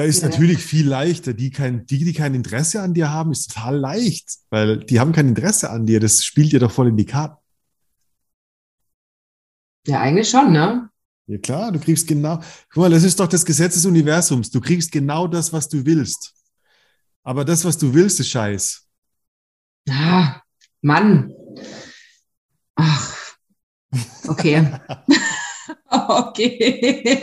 Da ist ja. natürlich viel leichter. Die, kein, die, die kein Interesse an dir haben, ist total leicht, weil die haben kein Interesse an dir. Das spielt dir doch voll in die Karten. Ja, eigentlich schon, ne? Ja klar, du kriegst genau, guck mal, das ist doch das Gesetz des Universums. Du kriegst genau das, was du willst. Aber das, was du willst, ist scheiß. Ah, Mann. Ach, okay. okay.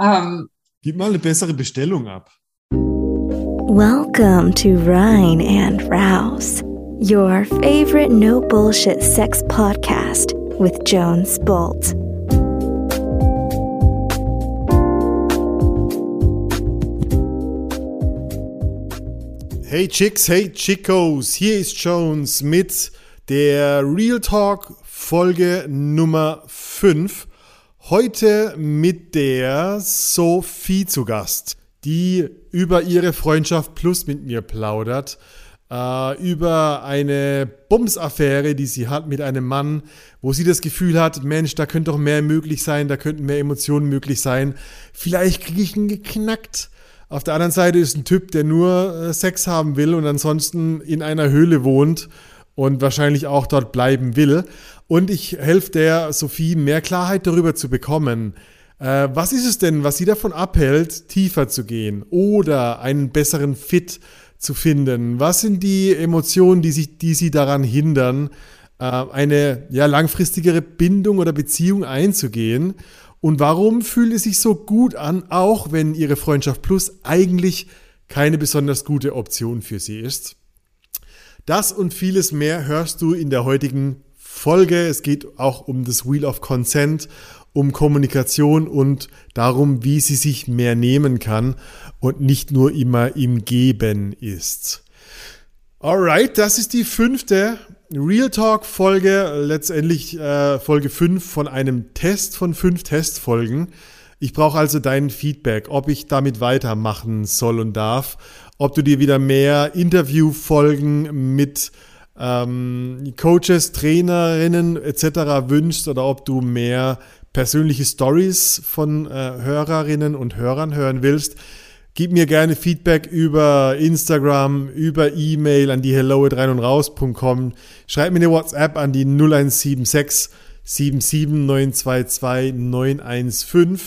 ähm. Gib mal eine bessere Bestellung ab. Welcome to Rhine and Rouse, your favorite no bullshit sex podcast with Jones Bolt. Hey Chicks, hey Chicos, hier ist Jones mit der Real Talk Folge Nummer 5. Heute mit der Sophie zu Gast, die über ihre Freundschaft Plus mit mir plaudert, äh, über eine Bumsaffäre, die sie hat mit einem Mann, wo sie das Gefühl hat, Mensch, da könnte doch mehr möglich sein, da könnten mehr Emotionen möglich sein. Vielleicht kriege ich ihn geknackt. Auf der anderen Seite ist ein Typ, der nur äh, Sex haben will und ansonsten in einer Höhle wohnt und wahrscheinlich auch dort bleiben will. Und ich helfe der Sophie, mehr Klarheit darüber zu bekommen. Äh, was ist es denn, was sie davon abhält, tiefer zu gehen oder einen besseren Fit zu finden? Was sind die Emotionen, die, sich, die sie daran hindern, äh, eine ja, langfristigere Bindung oder Beziehung einzugehen? Und warum fühlt es sich so gut an, auch wenn Ihre Freundschaft Plus eigentlich keine besonders gute Option für Sie ist? Das und vieles mehr hörst du in der heutigen Folge. Es geht auch um das Wheel of Consent, um Kommunikation und darum, wie sie sich mehr nehmen kann und nicht nur immer im Geben ist. Alright, das ist die fünfte Real Talk Folge, letztendlich äh, Folge 5 von einem Test von fünf Testfolgen. Ich brauche also dein Feedback, ob ich damit weitermachen soll und darf, ob du dir wieder mehr Interviewfolgen mit ähm, Coaches, Trainerinnen etc. wünschst oder ob du mehr persönliche Stories von äh, Hörerinnen und Hörern hören willst. Gib mir gerne Feedback über Instagram, über E-Mail an die hello at rein und raus.com. Schreib mir eine WhatsApp an die 0176 77922 915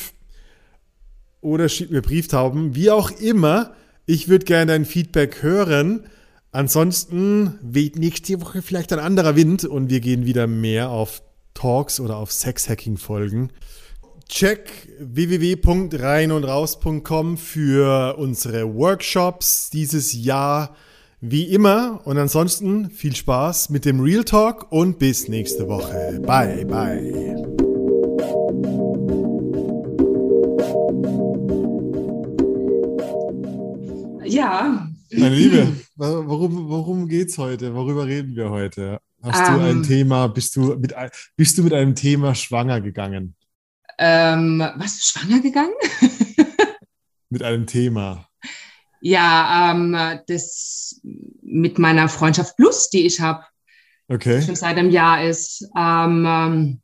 oder schick mir Brieftauben. Wie auch immer, ich würde gerne dein Feedback hören. Ansonsten weht nächste Woche vielleicht ein anderer Wind und wir gehen wieder mehr auf Talks oder auf Sexhacking-Folgen. Check www.reinundraus.com für unsere Workshops dieses Jahr wie immer. Und ansonsten viel Spaß mit dem Real Talk und bis nächste Woche. Bye, bye. Ja. Meine Liebe, worum, worum es heute? Worüber reden wir heute? Hast um, du ein ähm. Thema? Bist du, mit, bist du mit einem Thema schwanger gegangen? Ähm, was, schwanger gegangen? Mit einem Thema. Ja, ähm, das mit meiner Freundschaft Plus, die ich habe. Okay. Die schon seit einem Jahr ist. Ähm, ähm,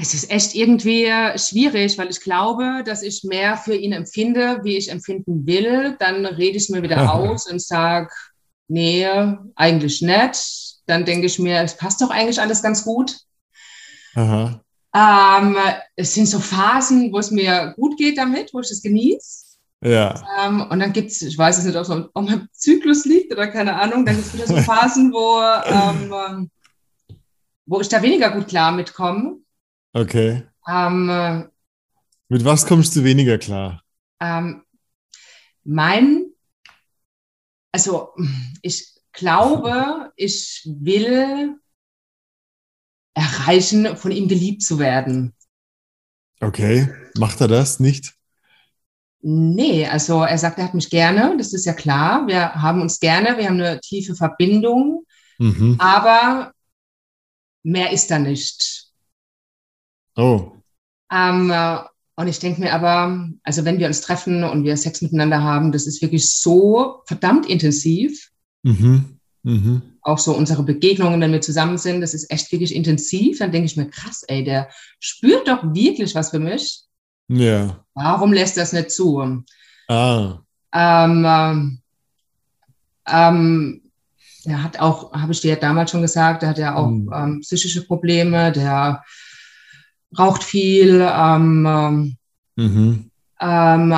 es ist echt irgendwie schwierig, weil ich glaube, dass ich mehr für ihn empfinde, wie ich empfinden will. Dann rede ich mir wieder aus und sage, nee, eigentlich nicht. Dann denke ich mir, es passt doch eigentlich alles ganz gut. Aha. Ähm, es sind so Phasen, wo es mir gut geht damit, wo ich es genieße. Ja. Ähm, und dann gibt es, ich weiß es nicht, ob es an meinem Zyklus liegt oder keine Ahnung, dann gibt es wieder so Phasen, wo, ähm, wo ich da weniger gut klar mitkomme. Okay. Ähm, Mit was kommst du weniger klar? Ähm, mein, also ich glaube, ich will erreichen, von ihm geliebt zu werden. Okay, macht er das nicht? Nee, also er sagt, er hat mich gerne, das ist ja klar. Wir haben uns gerne, wir haben eine tiefe Verbindung, mhm. aber mehr ist da nicht. Oh. Ähm, und ich denke mir aber, also wenn wir uns treffen und wir Sex miteinander haben, das ist wirklich so verdammt intensiv. Mhm. Mhm. Auch so unsere Begegnungen, wenn wir zusammen sind, das ist echt wirklich intensiv. Dann denke ich mir, krass, ey, der spürt doch wirklich was für mich. Ja. Warum lässt das nicht zu? Ah. Ähm, ähm, ähm, der hat auch, habe ich dir ja damals schon gesagt, der hat ja auch Hm. ähm, psychische Probleme, der raucht viel. Ähm, ähm, Mhm. ähm,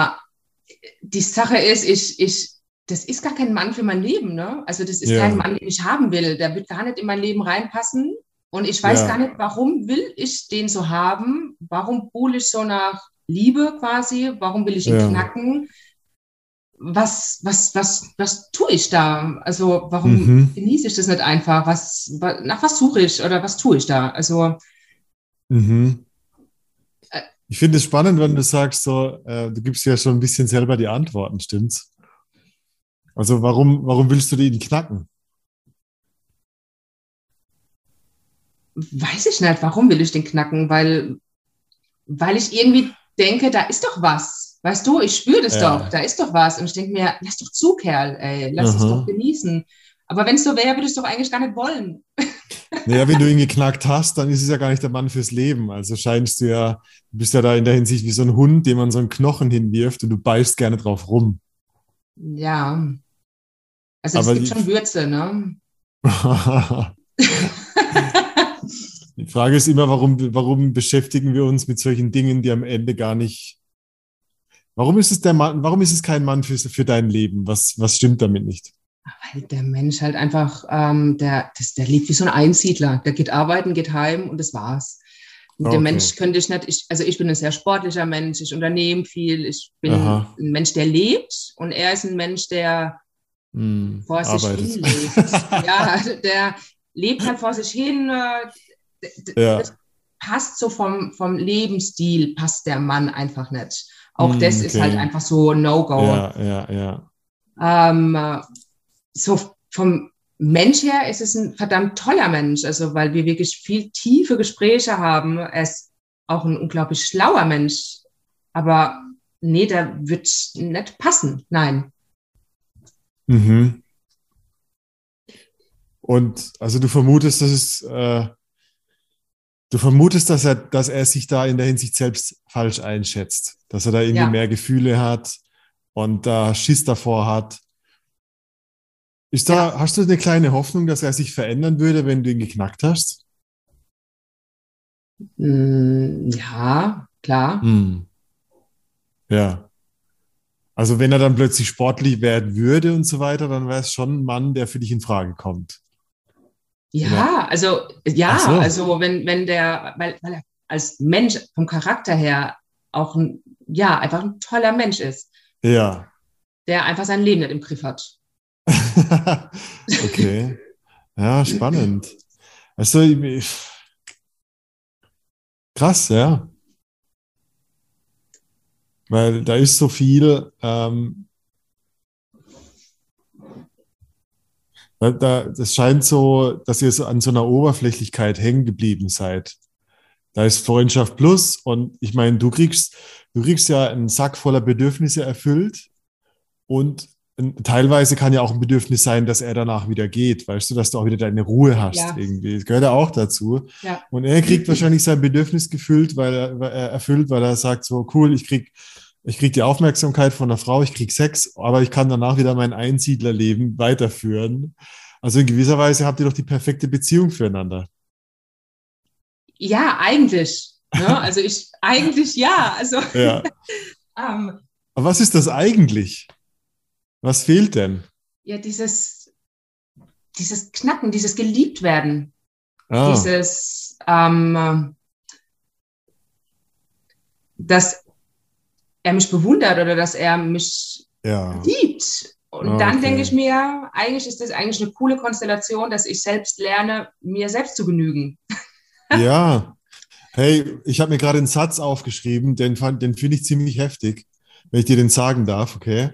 die Sache ist, ich, ich, das ist gar kein Mann für mein Leben, ne? Also das ist Ja. kein Mann, den ich haben will. Der wird gar nicht in mein Leben reinpassen. Und ich weiß Ja. gar nicht, warum will ich den so haben? Warum buhle ich so nach Liebe quasi? Warum will ich ihn Ja. knacken? Was, was, was, was tue ich da? Also warum Mhm. genieße ich das nicht einfach? Was, wa- nach was suche ich oder was tue ich da? Also Mhm. Ich finde es spannend, wenn du sagst, so, äh, du gibst ja schon ein bisschen selber die Antworten, stimmt's? Also warum, warum willst du den knacken? weiß ich nicht, warum will ich den knacken? Weil, weil ich irgendwie denke, da ist doch was. Weißt du, ich spüre das Ja. doch, da ist doch was. Und ich denke mir, lass doch zu, Kerl, ey, lass es Aha. doch genießen. Aber wenn es so wäre, würde ich es doch eigentlich gar nicht wollen. Naja, wenn du ihn geknackt hast, dann ist es ja gar nicht der Mann fürs Leben. Also scheinst du ja, du bist ja da in der Hinsicht wie so ein Hund, dem man so einen Knochen hinwirft und du beißt gerne drauf rum. Ja. Also es gibt schon Würze, ne? Die Frage ist immer, warum, warum beschäftigen wir uns mit solchen Dingen, die am Ende gar nicht. Warum ist es der Mann, warum ist es kein Mann für, für dein Leben? Was, was stimmt damit nicht? Weil der Mensch halt einfach, ähm, der, das, der lebt wie so ein Einsiedler. Der geht arbeiten, geht heim und das war's. Und Okay. Der Mensch könnte ich nicht, ich, also ich bin ein sehr sportlicher Mensch, ich unternehme viel, ich bin Aha. ein Mensch, der lebt und er ist ein Mensch, der Hm, vor sich arbeitet. hin lebt. ja, der lebt halt vor sich hin. äh, Ja. Das passt so vom, vom Lebensstil, passt der Mann einfach nicht. Auch Hm, das ist okay. halt einfach so No-Go. Ja, ja, ja. Ähm, äh, so vom Mensch her ist es ein verdammt toller Mensch, also weil wir wirklich viel tiefe Gespräche haben. Er ist auch ein unglaublich schlauer Mensch, aber nee, der wird nicht passen. Nein. Mhm. Und also du vermutest, dass es, äh, du vermutest, dass er, dass er sich da in der Hinsicht selbst falsch einschätzt, dass er da irgendwie Ja. mehr Gefühle hat und da Schiss davor hat. Ist da, hast du eine kleine Hoffnung, dass er sich verändern würde, wenn du ihn geknackt hast? Mm, Ja, klar. Hm. Ja. Also wenn er dann plötzlich sportlich werden würde und so weiter, dann wäre es schon ein Mann, der für dich in Frage kommt. Ja, also ja, so. also wenn, wenn der, weil, weil er als Mensch vom Charakter her auch ein, ja, einfach ein toller Mensch ist, Ja. der einfach sein Leben nicht im Griff hat. okay. Ja, spannend. Also, krass, ja. Weil da ist so viel, ähm, weil da, das scheint so, dass ihr so an so einer Oberflächlichkeit hängen geblieben seid. Da ist Freundschaft plus und ich meine, du kriegst, du kriegst ja einen Sack voller Bedürfnisse erfüllt und teilweise kann ja auch ein Bedürfnis sein, dass er danach wieder geht, weißt du, dass du auch wieder deine Ruhe hast Ja. irgendwie. Das gehört ja auch dazu. Ja. Und er kriegt wahrscheinlich sein Bedürfnis gefüllt, weil er, weil er erfüllt, weil er sagt so, cool, ich krieg, ich krieg die Aufmerksamkeit von der Frau, ich krieg Sex, aber ich kann danach wieder mein Einsiedlerleben weiterführen. Also in gewisser Weise habt ihr doch die perfekte Beziehung füreinander. Ja, eigentlich. Ne? Also ich, eigentlich ja. Also Ja. ähm, Aber was ist das eigentlich? Was fehlt denn? ja, dieses, dieses Knacken, dieses Geliebtwerden, Ah, dieses, ähm, dass er mich bewundert oder dass er mich ja. liebt. Und Ah, dann okay. denke ich mir, eigentlich ist das eigentlich eine coole Konstellation, dass ich selbst lerne, mir selbst zu genügen. Ja. Hey, ich habe mir gerade einen Satz aufgeschrieben, den, fand- den finde ich ziemlich heftig, wenn ich dir den sagen darf, okay?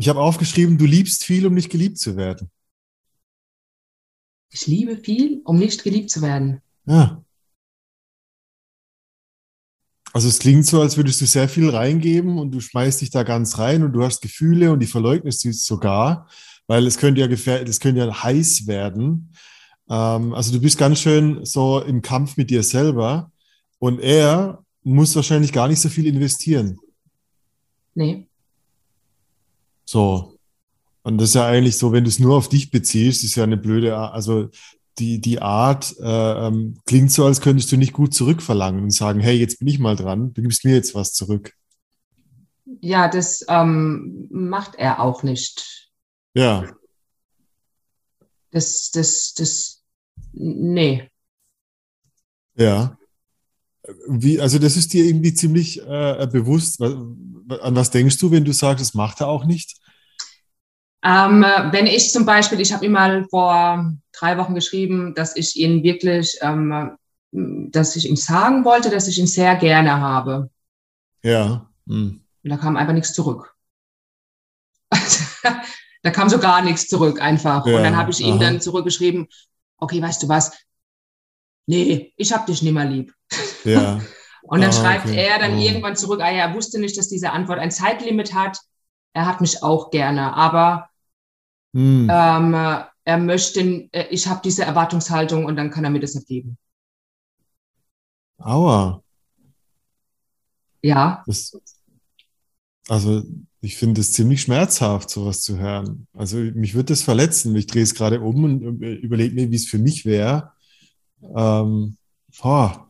Ich habe aufgeschrieben, du liebst viel, um nicht geliebt zu werden. Ich liebe viel, um nicht geliebt zu werden. Ja. Also es klingt so, als würdest du sehr viel reingeben und du schmeißt dich da ganz rein und du hast Gefühle und die verleugnest sie sogar, weil es könnte ja gefähr es könnte ja heiß werden. Ähm, also du bist ganz schön so im Kampf mit dir selber und er musst wahrscheinlich gar nicht so viel investieren. Nee. So. Und das ist ja eigentlich so, wenn du es nur auf dich beziehst, ist ja eine blöde, Art. also die, die Art äh, ähm, klingt so, als könntest du nicht gut zurückverlangen und sagen, hey, jetzt bin ich mal dran, du gibst mir jetzt was zurück. Ja, das ähm, macht er auch nicht. Ja. Das, das, das, nee. Ja. Wie, also das ist dir irgendwie ziemlich äh, bewusst. An was denkst du, wenn du sagst, das macht er auch nicht? Ähm, wenn ich zum Beispiel, ich habe ihm mal vor drei Wochen geschrieben, dass ich ihn wirklich, ähm, dass ich ihm sagen wollte, dass ich ihn sehr gerne habe. Ja. Hm. Und da kam einfach nichts zurück. da kam so gar nichts zurück einfach. Ja, und dann habe ich ihm dann zurückgeschrieben, okay, weißt du was? Nee, ich hab dich nicht mehr lieb. Ja. und dann ah, schreibt okay. er dann oh. irgendwann zurück, ah ja, er wusste nicht, dass diese Antwort ein Zeitlimit hat. Er hat mich auch gerne, aber hm. ähm, er möchte, äh, ich habe diese Erwartungshaltung und dann kann er mir das nicht geben. Aua. Ja. Das, also ich finde es ziemlich schmerzhaft, sowas zu hören. Also mich wird das verletzen. Ich drehe es gerade um und äh, überlege mir, wie es für mich wäre. Ähm, boah.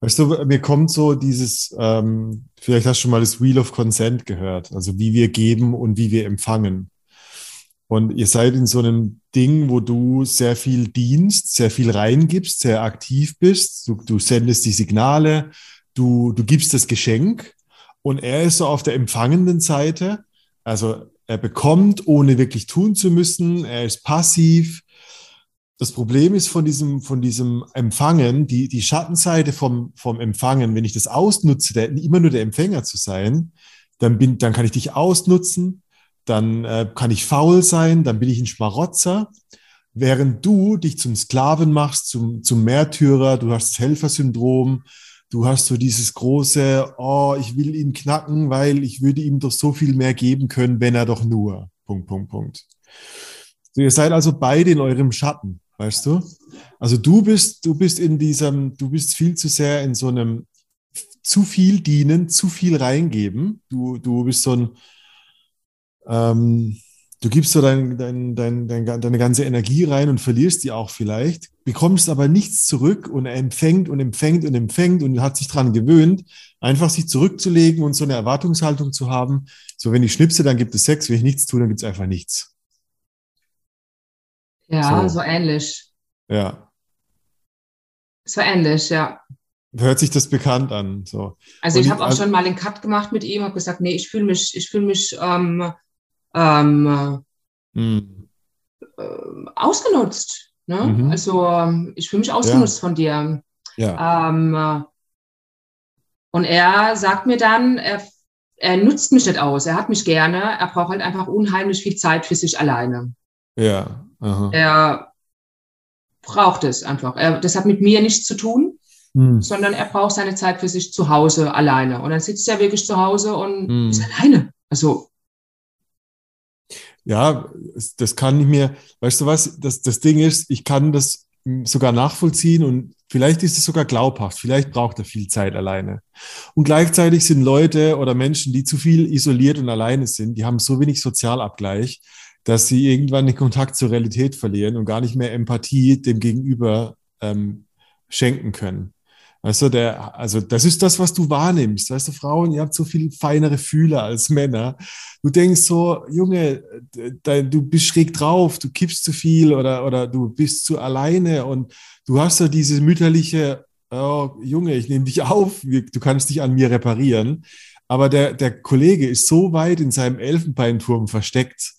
Weißt du, mir kommt so dieses, ähm, vielleicht hast du schon mal das Wheel of Consent gehört, also wie wir geben und wie wir empfangen. Und ihr seid in so einem Ding, wo du sehr viel dienst, sehr viel reingibst, sehr aktiv bist. Du, du sendest die Signale, du, du gibst das Geschenk und er ist so auf der empfangenden Seite. Also er bekommt, ohne wirklich tun zu müssen. Er ist passiv. Das Problem ist von diesem, von diesem Empfangen, die, die Schattenseite vom, vom Empfangen, wenn ich das ausnutze, der, immer nur der Empfänger zu sein, dann, bin, dann kann ich dich ausnutzen, dann äh, kann ich faul sein, dann bin ich ein Schmarotzer. Während du dich zum Sklaven machst, zum, zum Märtyrer, du hast das Helfersyndrom, Du hast so dieses große, oh, ich will ihn knacken, weil ich würde ihm doch so viel mehr geben können, wenn er doch nur. Punkt, Punkt, Punkt. So, ihr seid also beide in eurem Schatten, weißt du? Also du bist, du bist in diesem, du bist viel zu sehr in so einem zu viel dienen, zu viel reingeben. Du, du bist so ein, ähm, Du gibst so dein, dein, dein, deine ganze Energie rein und verlierst die auch vielleicht, bekommst aber nichts zurück und empfängt und empfängt und empfängt und hat sich daran gewöhnt, einfach sich zurückzulegen und so eine Erwartungshaltung zu haben. So, wenn ich schnipse, dann gibt es Sex, wenn ich nichts tue, dann gibt es einfach nichts. Ja, so, so ähnlich. Ja. So ähnlich, ja. Hört sich das bekannt an. So. Also ich habe auch also, schon mal einen Cut gemacht mit ihm, habe gesagt, nee, ich fühle mich, ich fühle mich ähm, ähm, mhm. äh, ausgenutzt. Ne? Mhm. Also ähm, ich fühle mich ausgenutzt ja. von dir. Ja. Ähm, äh, und er sagt mir dann, er, er nutzt mich nicht aus, er hat mich gerne, er braucht halt einfach unheimlich viel Zeit für sich alleine. Ja. Aha. Er braucht es einfach. Er, das hat mit mir nichts zu tun, hm. sondern er braucht seine Zeit für sich zu Hause alleine. Und dann sitzt er wirklich zu Hause und hm. ist alleine. Also ja, das kann ich mir, weißt du was, das, das Ding ist, ich kann das sogar nachvollziehen und vielleicht ist es sogar glaubhaft, vielleicht braucht er viel Zeit alleine. Und gleichzeitig sind Leute oder Menschen, die zu viel isoliert und alleine sind, die haben so wenig Sozialabgleich, dass sie irgendwann den Kontakt zur Realität verlieren und gar nicht mehr Empathie dem Gegenüber ähm, schenken können. Weißt du, der, also das ist das, was du wahrnimmst. Weißt du, Frauen, ihr habt so viel feinere Fühler als Männer. Du denkst so, Junge, du bist schräg drauf, du kippst zu viel oder, oder du bist zu alleine und du hast so diese mütterliche, oh, Junge, ich nehme dich auf, du kannst dich an mir reparieren. Aber der, der Kollege ist so weit in seinem Elfenbeinturm versteckt,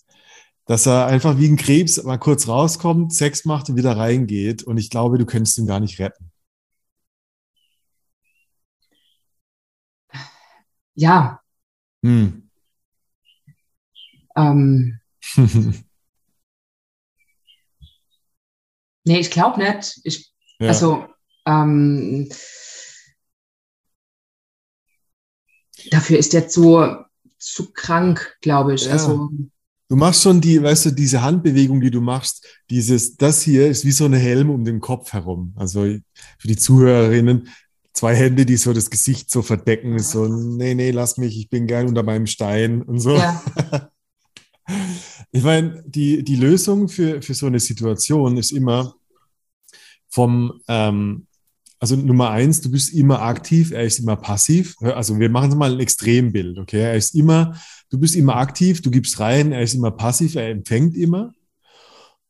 dass er einfach wie ein Krebs mal kurz rauskommt, Sex macht und wieder reingeht. Und ich glaube, du könntest ihn gar nicht retten. ja. Hm. Ähm, nee, ich glaube nicht. Ich, ja. Also, ähm, dafür ist er zu, zu krank, glaube ich. Ja. Also, Du machst schon die, weißt du, diese Handbewegung, die du machst, dieses, das hier ist wie so ein Helm um den Kopf herum. Also für die Zuhörerinnen, zwei Hände, die so das Gesicht so verdecken, so, nee, nee, lass mich, ich bin gern unter meinem Stein und so. Ja. Ich meine, die, die Lösung für, für so eine Situation ist immer vom, ähm, also Nummer eins, du bist immer aktiv, er ist immer passiv. Also wir machen mal ein Extrembild, okay? Er ist immer, du bist immer aktiv, du gibst rein, er ist immer passiv, er empfängt immer.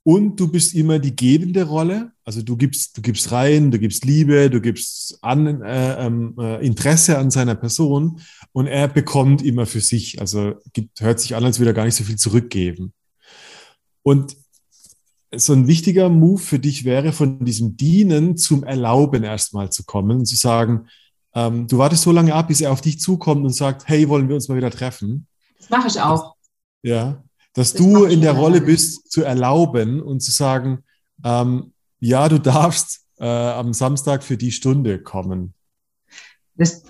Und du bist immer die gebende Rolle. Also du gibst, du gibst rein, du gibst Liebe, du gibst an, äh, ähm, äh, Interesse an seiner Person und er bekommt immer für sich. Also gibt, hört sich an, als würde er gar nicht so viel zurückgeben. Und so ein wichtiger Move für dich wäre, von diesem Dienen zum Erlauben erstmal zu kommen und zu sagen, ähm, du wartest so lange ab, bis er auf dich zukommt und sagt, hey, wollen wir uns mal wieder treffen? Das mache ich auch. Ja, dass das du in der Rolle bist, zu erlauben und zu sagen, ähm, ja, du darfst äh, am Samstag für die Stunde kommen. Das,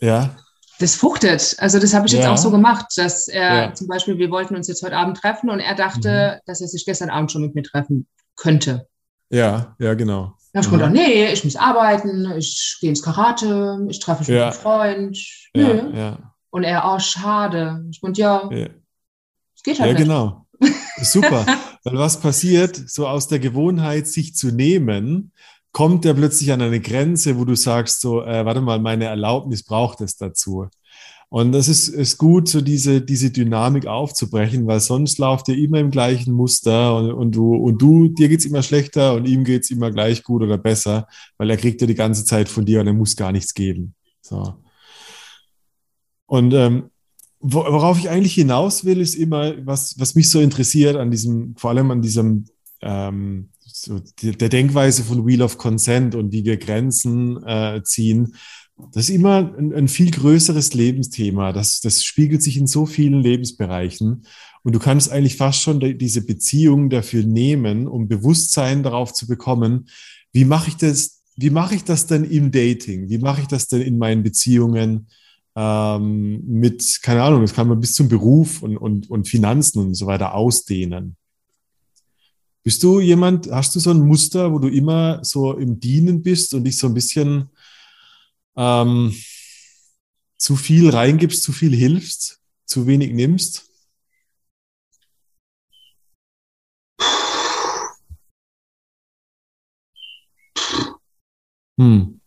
ja. Das fruchtet. Also das habe ich ja. jetzt auch so gemacht, dass er ja. zum Beispiel, wir wollten uns jetzt heute Abend treffen und er dachte, mhm. dass er sich gestern Abend schon mit mir treffen könnte. Ja, ja, genau. Da habe ich gedacht, nee, ich muss arbeiten, ich gehe ins Karate, ich treffe mich ja. mit einem Freund. Nö. Ja, Und er, oh, schade. Ich meinte, ja, Geht halt ja, nicht. genau. Super. Weil was passiert, so aus der Gewohnheit, sich zu nehmen, kommt er plötzlich an eine Grenze, wo du sagst, so, äh, warte mal, meine Erlaubnis braucht es dazu. Und das ist, ist gut, so diese, diese Dynamik aufzubrechen, weil sonst lauft ihr immer im gleichen Muster und, und du, und du, dir geht's immer schlechter und ihm geht's immer gleich gut oder besser, weil er kriegt ja die ganze Zeit von dir und er muss gar nichts geben. So. Und ähm, worauf ich eigentlich hinaus will, ist immer, was, was mich so interessiert an diesem, vor allem an diesem, ähm, so der Denkweise von Wheel of Consent und wie wir Grenzen äh, ziehen. Das ist immer ein, ein, viel größeres Lebensthema. Das, das spiegelt sich in so vielen Lebensbereichen. Und du kannst eigentlich fast schon diese Beziehung dafür nehmen, um Bewusstsein darauf zu bekommen, wie mache ich das, wie mache ich das denn im Dating? Wie mache ich das denn in meinen Beziehungen? ähm, mit, keine Ahnung, das kann man bis zum Beruf und, und, und Finanzen und so weiter ausdehnen. Bist du jemand, hast du so ein Muster, wo du immer so im Dienen bist und dich so ein bisschen ähm, zu viel reingibst, zu viel hilfst, zu wenig nimmst? Hm.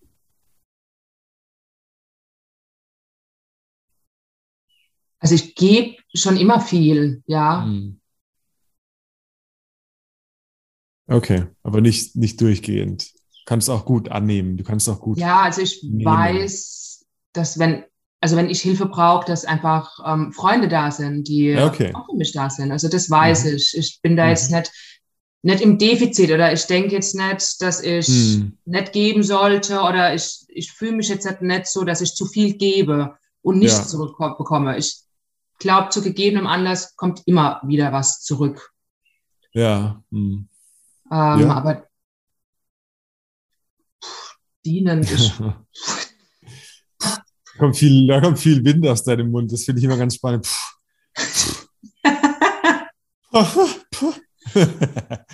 Also ich gebe schon immer viel, ja. Hm. Okay, aber nicht, nicht durchgehend. Du kannst auch gut annehmen. Du kannst auch gut. Ja, also ich nehmen. weiß, dass wenn, also wenn ich Hilfe brauche, dass einfach ähm, Freunde da sind, die okay. auch für mich da sind. Also das weiß mhm. ich. Ich bin da mhm. jetzt nicht, nicht im Defizit oder ich denke jetzt nicht, dass ich mhm. nicht geben sollte oder ich, ich fühle mich jetzt nicht so, dass ich zu viel gebe und nichts ja. zurückbekomme. Ich glaube, zu gegebenem Anlass kommt immer wieder was zurück. Ja. Hm. Ähm, ja. Aber dienen ist. kommt viel, da kommt viel Wind aus deinem Mund. Das finde ich immer ganz spannend.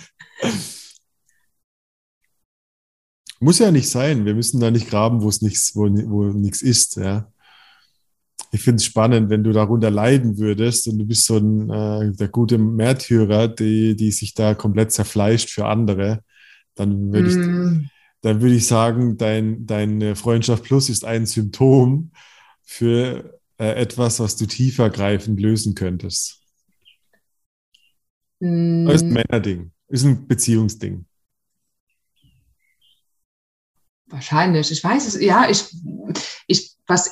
Muss ja nicht sein. Wir müssen da nicht graben, wo es nichts, wo, wo nichts ist. Ja ich finde es spannend, wenn du darunter leiden würdest und du bist so ein äh, der gute Märtyrer, die, die sich da komplett zerfleischt für andere, dann würde mm. ich, dann würde ich sagen, dein, deine Freundschaft Plus ist ein Symptom für äh, etwas, was du tiefergreifend lösen könntest. Mm. Das ist ein Männerding, ist ein Beziehungsding. Wahrscheinlich. Ich weiß es, ja, ich, ich, was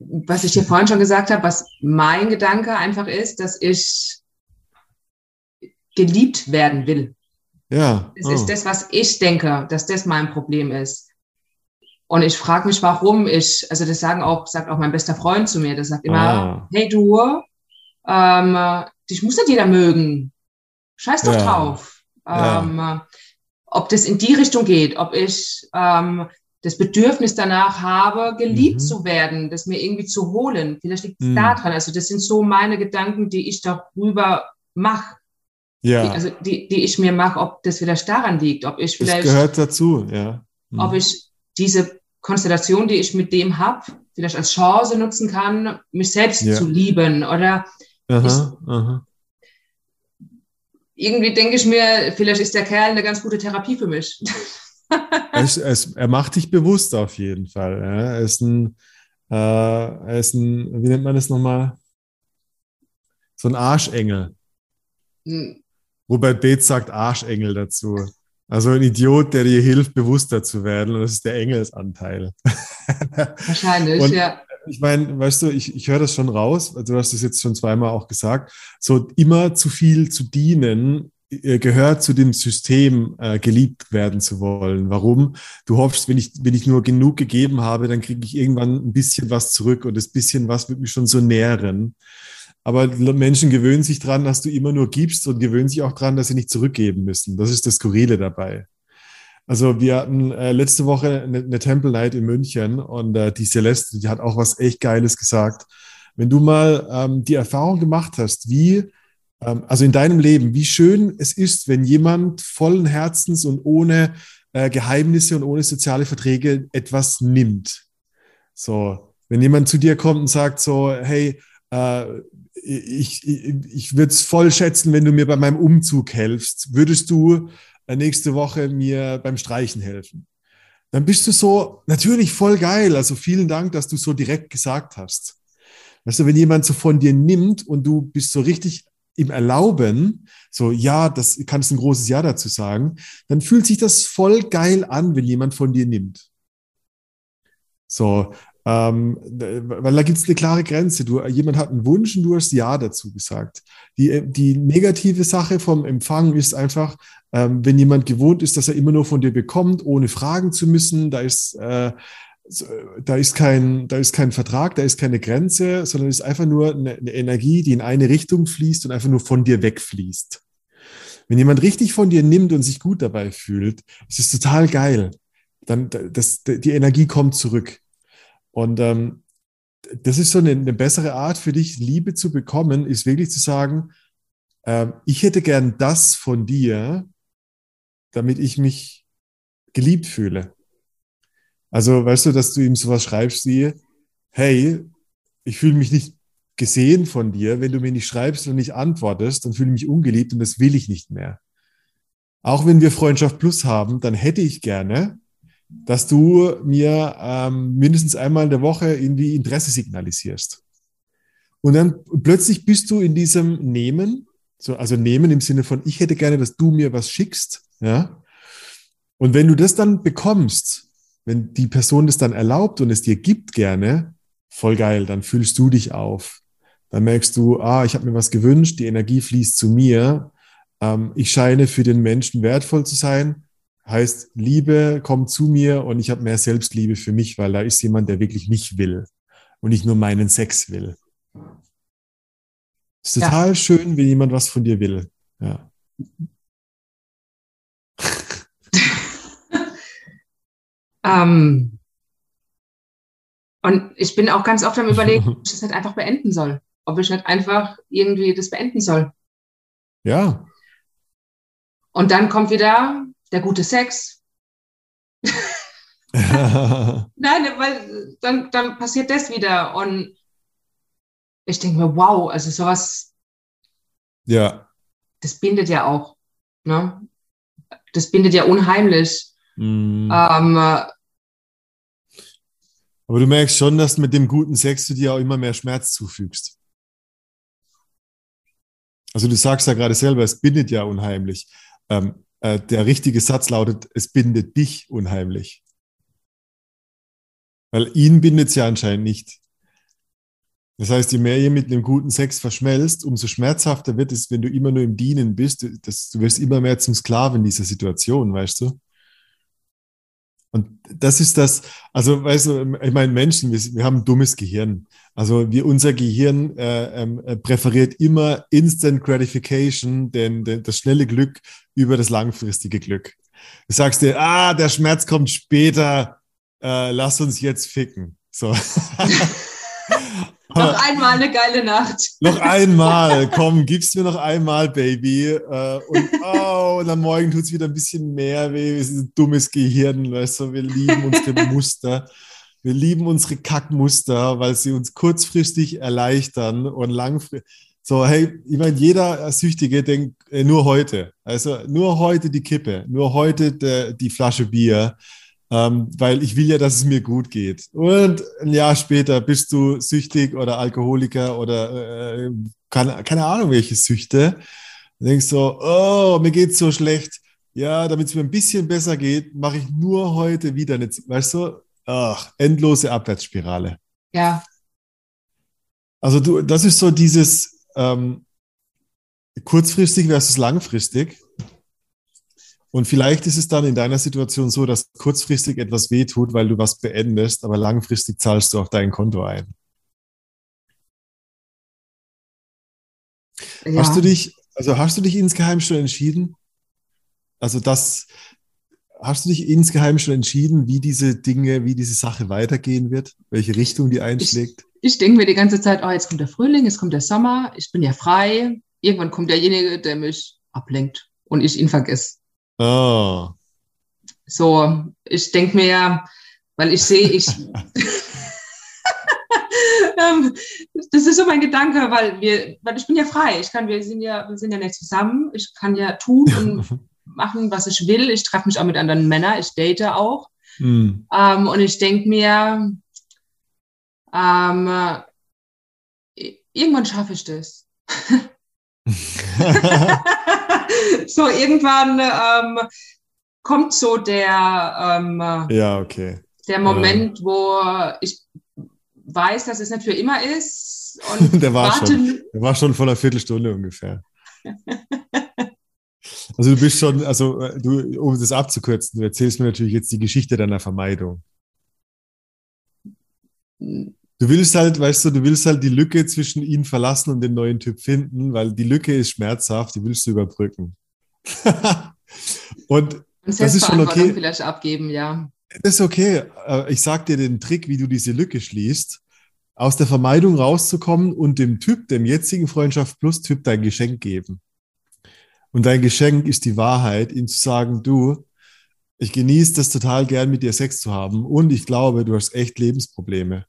was ich dir vorhin schon gesagt habe, was mein Gedanke einfach ist, dass ich geliebt werden will. Ja. Es oh. ist das, was ich denke, dass das mein Problem ist. Und ich frage mich, warum ich, also das sagen auch, sagt auch mein bester Freund zu mir, der sagt immer, ah. hey du, ähm, dich muss nicht jeder mögen. Scheiß doch ja. drauf. Ähm, ja. Ob das in die Richtung geht, ob ich ähm, das Bedürfnis danach habe, geliebt mhm. zu werden, das mir irgendwie zu holen. Vielleicht liegt es mhm. daran. Also das sind so meine Gedanken, die ich darüber mache. Ja. Die, also die, die ich mir mache, ob das vielleicht daran liegt, ob ich vielleicht. Das gehört dazu, ja. Mhm. Ob ich diese Konstellation, die ich mit dem habe, vielleicht als Chance nutzen kann, mich selbst ja. zu lieben. Oder aha, ich, aha. irgendwie denke ich mir, vielleicht ist der Kerl eine ganz gute Therapie für mich. es, es, er macht dich bewusst auf jeden Fall. Ja. Er, ist ein, äh, er ist ein, wie nennt man das nochmal? So ein Arschengel. Hm. Robert Beetz sagt Arschengel dazu. Also ein Idiot, der dir hilft, bewusster zu werden. Und das ist der Engelsanteil. Wahrscheinlich, und ja. Ich meine, weißt du, ich, ich höre das schon raus, also du hast es jetzt schon zweimal auch gesagt, so immer zu viel zu dienen, gehört zu dem System, äh, geliebt werden zu wollen. Warum? Du hoffst, wenn ich, wenn ich nur genug gegeben habe, dann kriege ich irgendwann ein bisschen was zurück und das bisschen was wird mich schon so nähren. Aber Menschen gewöhnen sich dran, dass du immer nur gibst und gewöhnen sich auch dran, dass sie nicht zurückgeben müssen. Das ist das Skurrile dabei. Also wir hatten äh, letzte Woche eine, eine, Temple Night in München und äh, die Celeste, die hat auch was echt Geiles gesagt. Wenn du mal ähm, die Erfahrung gemacht hast, wie, also in deinem Leben, wie schön es ist, wenn jemand vollen Herzens und ohne äh, Geheimnisse und ohne soziale Verträge etwas nimmt. So, wenn jemand zu dir kommt und sagt so, hey, äh, ich, ich, ich würde es voll schätzen, wenn du mir bei meinem Umzug helfst. Würdest du äh, nächste Woche mir beim Streichen helfen? Dann bist du so, natürlich voll geil. Also vielen Dank, dass du so direkt gesagt hast. Weißt du, wenn jemand so von dir nimmt und du bist so richtig im Erlauben, so, ja, das kannst ein großes Ja dazu sagen, dann fühlt sich das voll geil an, wenn jemand von dir nimmt. So, ähm, weil da gibt es eine klare Grenze. Du, jemand hat einen Wunsch und du hast Ja dazu gesagt. Die, die negative Sache vom Empfang ist einfach, ähm, wenn jemand gewohnt ist, dass er immer nur von dir bekommt, ohne fragen zu müssen, da ist, äh, da ist, kein, da ist kein Vertrag, da ist keine Grenze, sondern es ist einfach nur eine, Energie, die in eine Richtung fließt und einfach nur von dir wegfließt. Wenn jemand richtig von dir nimmt und sich gut dabei fühlt, ist es total geil. Dann, das, die Energie kommt zurück. Und ähm, das ist so eine, eine, bessere Art für dich, Liebe zu bekommen, ist wirklich zu sagen, äh, ich hätte gern das von dir, damit ich mich geliebt fühle. Also, weißt du, dass du ihm sowas schreibst wie, hey, ich fühle mich nicht gesehen von dir. Wenn du mir nicht schreibst und nicht antwortest, dann fühle ich mich ungeliebt und das will ich nicht mehr. Auch wenn wir Freundschaft Plus haben, dann hätte ich gerne, dass du mir ähm, mindestens einmal in der Woche irgendwie Interesse signalisierst. Und dann plötzlich bist du in diesem Nehmen, so, also Nehmen im Sinne von, ich hätte gerne, dass du mir was schickst, ja. Und wenn du das dann bekommst, wenn die Person das dann erlaubt und es dir gibt gerne, voll geil, dann fühlst du dich auf. Dann merkst du, ah, ich habe mir was gewünscht, die Energie fließt zu mir, ähm, ich scheine für den Menschen wertvoll zu sein Heißt, Liebe kommt zu mir und ich habe mehr Selbstliebe für mich, weil da ist jemand, der wirklich mich will und nicht nur meinen Sex will. Es ist total ja. schön, wenn jemand was von dir will. Ja. Ähm, und ich bin auch ganz oft am überlegen, ob ich das nicht einfach beenden soll. Ob ich nicht einfach irgendwie das beenden soll. Ja. Und dann kommt wieder der gute Sex. Nein, weil dann, dann passiert das wieder. Und ich denke mir, wow, also sowas. Ja. Das bindet ja auch. Ne? Das bindet ja unheimlich. Mm. Ähm, aber du merkst schon, dass mit dem guten Sex du dir auch immer mehr Schmerz zufügst. Also du sagst ja gerade selber, es bindet ja unheimlich. Ähm, äh, der richtige Satz lautet, es bindet dich unheimlich. Weil ihn bindet es ja anscheinend nicht. Das heißt, je mehr ihr mit einem guten Sex verschmelzt, umso schmerzhafter wird es, wenn du immer nur im Dienen bist. Das, du wirst immer mehr zum Sklaven dieser Situation, weißt du? Und das ist das, also weißt du, ich meine, Menschen, wir, wir haben ein dummes Gehirn. Also wir, unser Gehirn äh, äh, präferiert immer Instant Gratification, denn, denn das schnelle Glück über das langfristige Glück. Du sagst dir, ah, der Schmerz kommt später, äh, lass uns jetzt ficken. So. noch einmal eine geile Nacht. Noch einmal, komm, gib's mir noch einmal, Baby. Äh, und, oh, und am Morgen tut es wieder ein bisschen mehr weh. Wir sind ein dummes Gehirn, weißt du, wir lieben unsere Muster. Wir lieben unsere Kackmuster, weil sie uns kurzfristig erleichtern und langfristig. So, hey, ich meine, jeder Süchtige denkt äh, nur heute. Also nur heute die Kippe, nur heute de, die Flasche Bier ähm, weil ich will ja, dass es mir gut geht. Und ein Jahr später bist du süchtig oder Alkoholiker oder äh, keine, keine Ahnung, welche Süchte. Du denkst so, oh, mir geht's so schlecht. Ja, damit es mir ein bisschen besser geht, mache ich nur heute wieder eine, weißt du, ach, endlose Abwärtsspirale. Ja. Also du, das ist so dieses ähm, kurzfristig versus langfristig. Und vielleicht ist es dann in deiner Situation so, dass kurzfristig etwas wehtut, weil du was beendest, aber langfristig zahlst du auf dein Konto ein. Ja. Hast du dich, also hast du dich insgeheim schon entschieden? Also das, hast du dich insgeheim schon entschieden, wie diese Dinge, wie diese Sache weitergehen wird? Welche Richtung die einschlägt? Ich, ich denke mir die ganze Zeit, oh, jetzt kommt der Frühling, jetzt kommt der Sommer, ich bin ja frei. Irgendwann kommt derjenige, der mich ablenkt und ich ihn vergesse. Oh. So, ich denke mir, weil ich sehe, ich. Ähm, das ist so mein Gedanke, weil wir, weil ich bin ja frei. Ich kann, wir sind ja, wir sind ja nicht zusammen. Ich kann ja tun und machen, was ich will. Ich treffe mich auch mit anderen Männern. Ich date auch. Mm. Ähm, und ich denke mir, ähm, irgendwann schaffe ich das. so irgendwann ähm, kommt so der, ähm, ja, okay. der Moment, ja. wo ich weiß, dass es nicht für immer ist. Und der, war schon, der war schon vor einer Viertelstunde ungefähr. Also du bist schon, also äh, du, um das abzukürzen, du erzählst mir natürlich jetzt die Geschichte deiner Vermeidung. Du willst halt, weißt du, du willst halt die Lücke zwischen ihnen verlassen und den neuen Typ finden, weil die Lücke ist schmerzhaft, die willst du überbrücken. und das ist schon okay. vielleicht abgeben, ja. Das ist okay. Ich sag dir den Trick, wie du diese Lücke schließt, aus der Vermeidung rauszukommen und dem Typ, dem jetzigen Freundschaft Plus Typ, dein Geschenk geben. Und dein Geschenk ist die Wahrheit, ihm zu sagen, du, ich genieße das total gern, mit dir Sex zu haben und ich glaube, du hast echt Lebensprobleme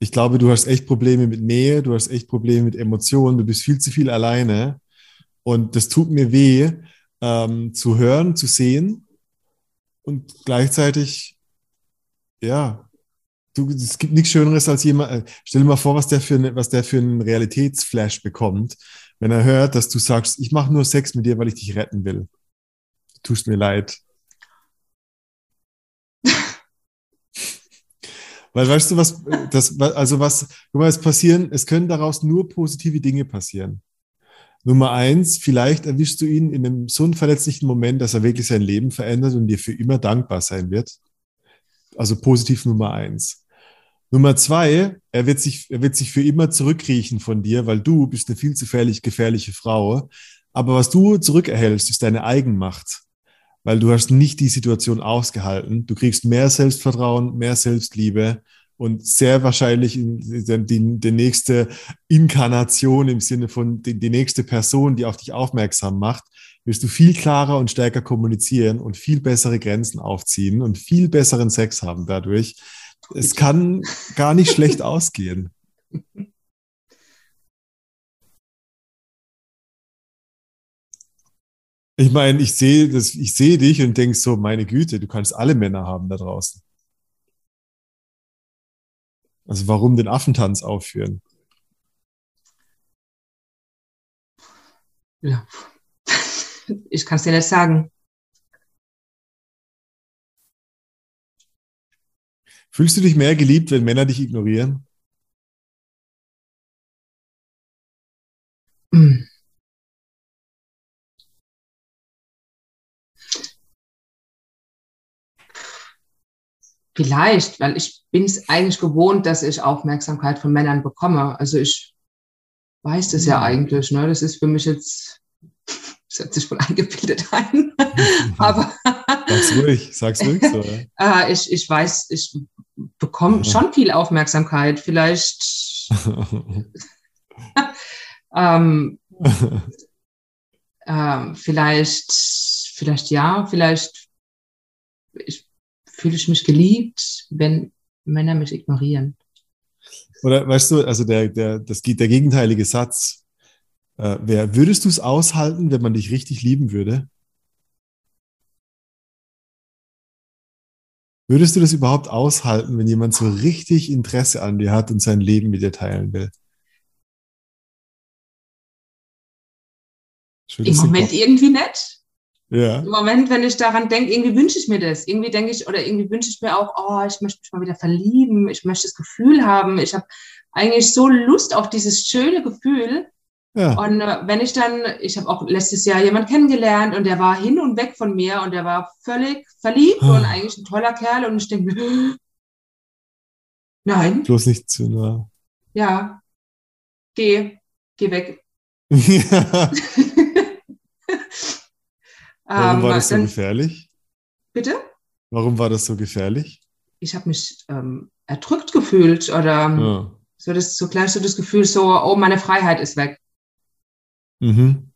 ich glaube, du hast echt Probleme mit Nähe, du hast echt Probleme mit Emotionen, du bist viel zu viel alleine. Und das tut mir weh, ähm, zu hören, zu sehen. Und gleichzeitig, ja, du, es gibt nichts Schöneres als jemand, äh, stell dir mal vor, was der für, was der für einen Realitätsflash bekommt, wenn er hört, dass du sagst, ich mache nur Sex mit dir, weil ich dich retten will. Tust mir leid. Weil weißt du, was, das, also was, guck mal, es passieren, es können daraus nur positive Dinge passieren. Nummer eins, vielleicht erwischst du ihn in einem so einen verletzlichen Moment, dass er wirklich sein Leben verändert und dir für immer dankbar sein wird. Also positiv Nummer eins. Nummer zwei, er wird sich, er wird sich für immer zurückriechen von dir, weil du bist eine viel zu gefährlich, gefährliche Frau. Aber was du zurückerhältst, ist deine Eigenmacht weil du hast nicht die Situation ausgehalten. Du kriegst mehr Selbstvertrauen, mehr Selbstliebe und sehr wahrscheinlich die, die, nächste Inkarnation im Sinne von die, die nächste Person, die auf dich aufmerksam macht, wirst du viel klarer und stärker kommunizieren und viel bessere Grenzen aufziehen und viel besseren Sex haben dadurch. Es kann gar nicht schlecht ausgehen. Ich meine, ich sehe das, ich sehe dich und denke so, meine Güte, du kannst alle Männer haben da draußen. Also warum den Affentanz aufführen? Ja, ich kann es dir nicht sagen. Fühlst du dich mehr geliebt, wenn Männer dich ignorieren? Mm. Vielleicht, weil ich bin es eigentlich gewohnt, dass ich Aufmerksamkeit von Männern bekomme. Also ich weiß das ja mhm. eigentlich. Ne? Das ist für mich jetzt, das hört sich voll eingebildet ein. Aber sag's ruhig, sag's ruhig so. äh, ich, ich weiß, ich bekomme schon viel Aufmerksamkeit. Vielleicht ähm, ähm, vielleicht, vielleicht ja, vielleicht ich, fühle ich mich geliebt, wenn Männer mich ignorieren. Oder weißt du, also der, der, das, der gegenteilige Satz äh, wäre, würdest du es aushalten, wenn man dich richtig lieben würde? Würdest du das überhaupt aushalten, wenn jemand so richtig Interesse an dir hat und sein Leben mit dir teilen will? Im Moment irgendwie nicht. Ja. Im Moment, wenn ich daran denke, irgendwie wünsche ich mir das. Irgendwie denke ich, oder irgendwie wünsche ich mir auch, oh, ich möchte mich mal wieder verlieben, ich möchte das Gefühl haben. Ich habe eigentlich so Lust auf dieses schöne Gefühl. Ja. Und äh, wenn ich dann, ich habe auch letztes Jahr jemanden kennengelernt und der war hin und weg von mir und der war völlig verliebt hm. und eigentlich ein toller Kerl und ich denke mir, nein. Bloß nicht zu nah. Ja, geh, geh weg. Ja. Warum ähm, war das so gefährlich? Bitte? Warum war das so gefährlich? Ich habe mich ähm, erdrückt gefühlt oder ja. so, das, so gleich so das Gefühl, so, oh, meine Freiheit ist weg. Mhm.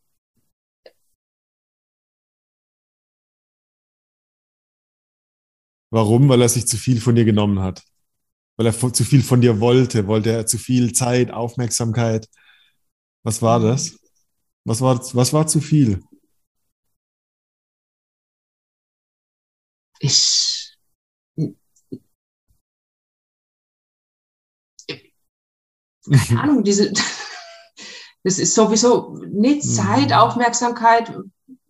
Warum? Weil er sich zu viel von dir genommen hat. Weil er zu viel von dir wollte. Wollte er zu viel Zeit, Aufmerksamkeit. Was war mhm. das? Was war, was war zu viel? Ich. Keine Ahnung, diese. Das ist sowieso nicht Zeit, mhm. Aufmerksamkeit.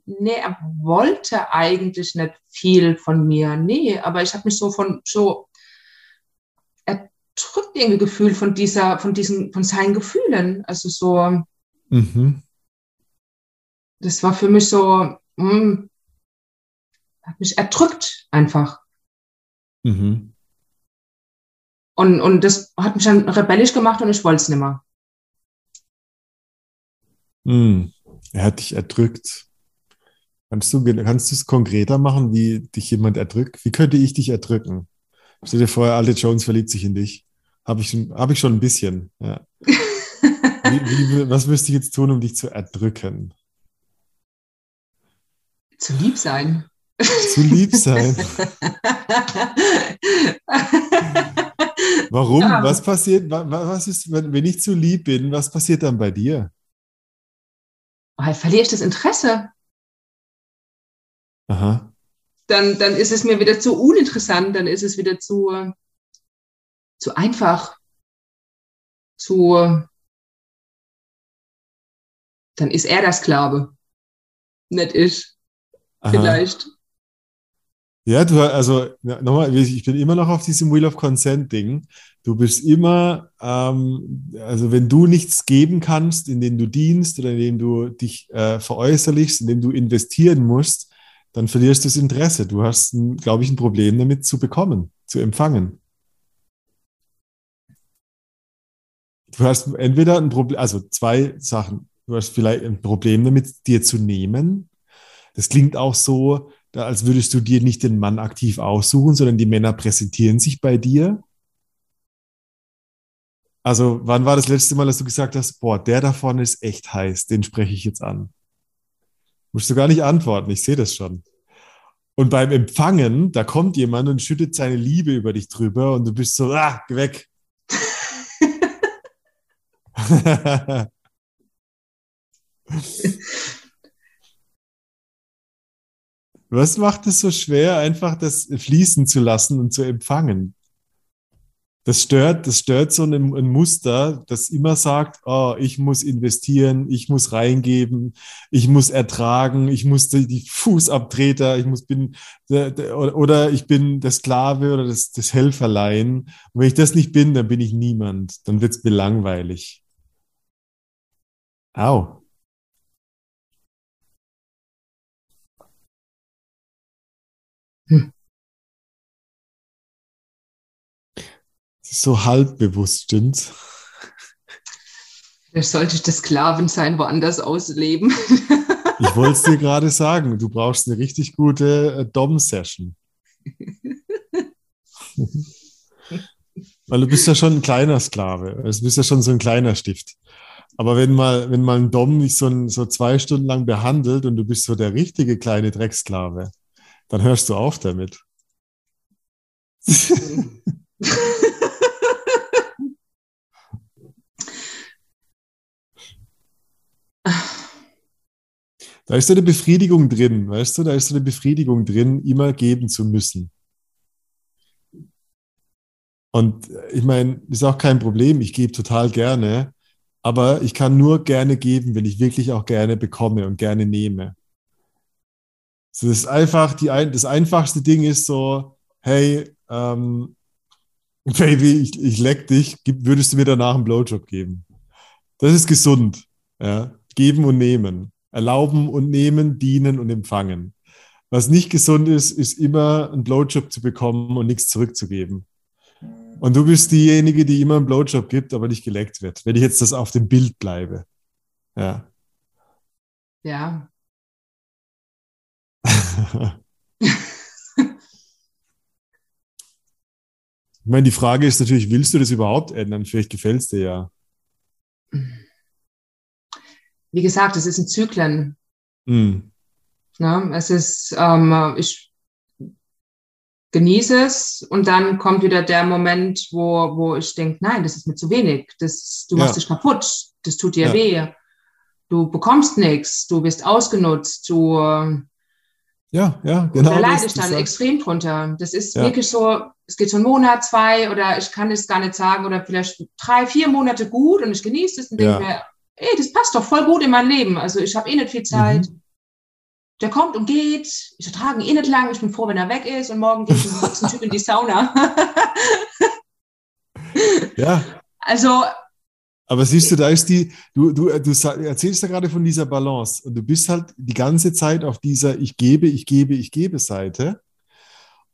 Nee, er wollte eigentlich nicht viel von mir. Nee, aber ich habe mich so von so erdrückt irgendwie gefühlt von dieser, von diesen, von seinen Gefühlen. Also so. Mhm. Das war für mich so, mh, hm, hat mich erdrückt einfach. Mhm. Und, und das hat mich dann rebellisch gemacht und ich wollte es nicht mehr. Mhm. Er hat dich erdrückt. Kannst du, kannst du es konkreter machen, wie dich jemand erdrückt? Wie könnte ich dich erdrücken? Stell dir vor, alle Jones verliebt sich in dich. Habe ich, schon, hab ich schon ein bisschen. Ja. wie, wie, was müsste ich jetzt tun, um dich zu erdrücken? Zu lieb sein. Zu lieb sein. Warum? Ja. Was passiert? Was ist, wenn ich zu lieb bin? Was passiert dann bei dir? Oh, verliere ich das Interesse. Aha. Dann, dann ist es mir wieder zu uninteressant, dann ist es wieder zu, zu einfach, zu, dann ist er das Sklave, nicht ich. Aha. Vielleicht. Ja, du, also nochmal, ich bin immer noch auf diesem Wheel of Consent Ding. Du bist immer, ähm, also wenn du nichts geben kannst, indem du dienst oder indem du dich äh, veräußerlichst, indem du investieren musst, dann verlierst du das Interesse. Du hast, glaube ich, ein Problem damit zu bekommen, zu empfangen. Du hast entweder ein Problem, also zwei Sachen. Du hast vielleicht ein Problem damit, dir zu nehmen. Das klingt auch so, als würdest du dir nicht den Mann aktiv aussuchen, sondern die Männer präsentieren sich bei dir. Also, wann war das letzte Mal, dass du gesagt hast, boah, der da vorne ist echt heiß, den spreche ich jetzt an? Musst du gar nicht antworten, ich sehe das schon. Und beim Empfangen, da kommt jemand und schüttet seine Liebe über dich drüber und du bist so, ah, geh weg. Was macht es so schwer, einfach das fließen zu lassen und zu empfangen? Das stört, das stört so ein, ein, Muster, das immer sagt, oh, ich muss investieren, ich muss reingeben, ich muss ertragen, ich muss die, die Fußabtreter, ich muss bin oder ich bin der Sklave oder das, das Helferlein. Und wenn ich das nicht bin, dann bin ich niemand. Dann wird es mir langweilig. Au. So halbbewusst, stimmt's? Vielleicht sollte ich das Sklavensein woanders ausleben. ich wollte es dir gerade sagen, du brauchst eine richtig gute äh, Dom-Session. Weil du bist ja schon ein kleiner Sklave. Also du bist ja schon so ein kleiner Stift. Aber wenn mal, wenn mal ein Dom dich so, ein, so zwei Stunden lang behandelt und du bist so der richtige kleine Drecksklave, dann hörst du auf damit. Da ist so eine Befriedigung drin, weißt du? Da ist so eine Befriedigung drin, immer geben zu müssen. Und ich meine, ist auch kein Problem, ich gebe total gerne, aber ich kann nur gerne geben, wenn ich wirklich auch gerne bekomme und gerne nehme. Das ist einfach, die, das einfachste Ding ist so, hey, ähm, Baby, ich, ich leck dich, würdest du mir danach einen Blowjob geben? Das ist gesund. Ja? Geben und nehmen. Erlauben und nehmen, dienen und empfangen. Was nicht gesund ist, ist immer einen Blowjob zu bekommen und nichts zurückzugeben. Und du bist diejenige, die immer einen Blowjob gibt, aber nicht geleckt wird, wenn ich jetzt das auf dem Bild bleibe. Ja. Ja. Ich meine, die Frage ist natürlich, willst du das überhaupt ändern? Vielleicht gefällt es dir ja. Wie gesagt, es ist ein Zyklen. Mm. Ja, es ist, ähm, ich genieße es und dann kommt wieder der Moment, wo, wo ich denke, nein, das ist mir zu wenig. Das, du machst ja. dich kaputt, das tut dir ja. weh. Du bekommst nichts, du bist ausgenutzt, du ja, ja, genau. Da leide ich dann extrem drunter. Das ist ja. wirklich so, es geht so einen Monat, zwei oder ich kann es gar nicht sagen oder vielleicht drei, vier Monate gut und ich genieße es und denke mir, ey, das passt doch voll gut in mein Leben. Also ich habe eh nicht viel Zeit. Mhm. Der kommt und geht, ich ertrage ihn eh nicht lang, ich bin froh, wenn er weg ist und morgen geht ein Typ in die Sauna. ja. Also aber siehst du, da ist die, du, du, du erzählst ja gerade von dieser Balance und du bist halt die ganze Zeit auf dieser Ich gebe, ich gebe, ich gebe Seite.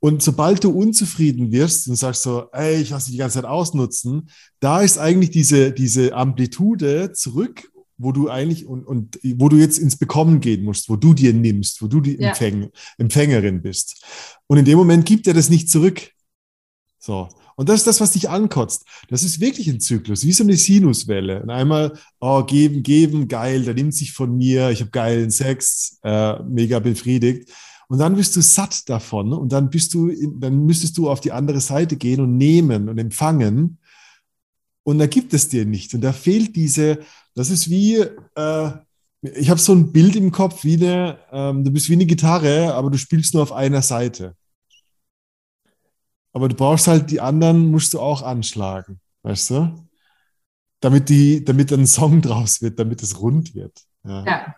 Und sobald du unzufrieden wirst und sagst so, ey, ich lasse dich die ganze Zeit ausnutzen, da ist eigentlich diese, diese Amplitude zurück, wo du eigentlich und, und wo du jetzt ins Bekommen gehen musst, wo du dir nimmst, wo du die ja. Empfäng, Empfängerin bist. Und in dem Moment gibt er das nicht zurück. So. Und das ist das, was dich ankotzt. Das ist wirklich ein Zyklus, wie so eine Sinuswelle. Und einmal, oh, geben, geben, geil, der nimmt sich von mir, ich habe geilen Sex, äh, mega befriedigt. Und dann bist du satt davon und dann bist du, dann müsstest du auf die andere Seite gehen und nehmen und empfangen. Und da gibt es dir nicht. Und da fehlt diese, das ist wie, äh, ich habe so ein Bild im Kopf, wie eine, ähm, du bist wie eine Gitarre, aber du spielst nur auf einer Seite. Aber du brauchst halt die anderen, musst du auch anschlagen, weißt du? Damit, die, damit ein Song draus wird, damit es rund wird. Ja. ja.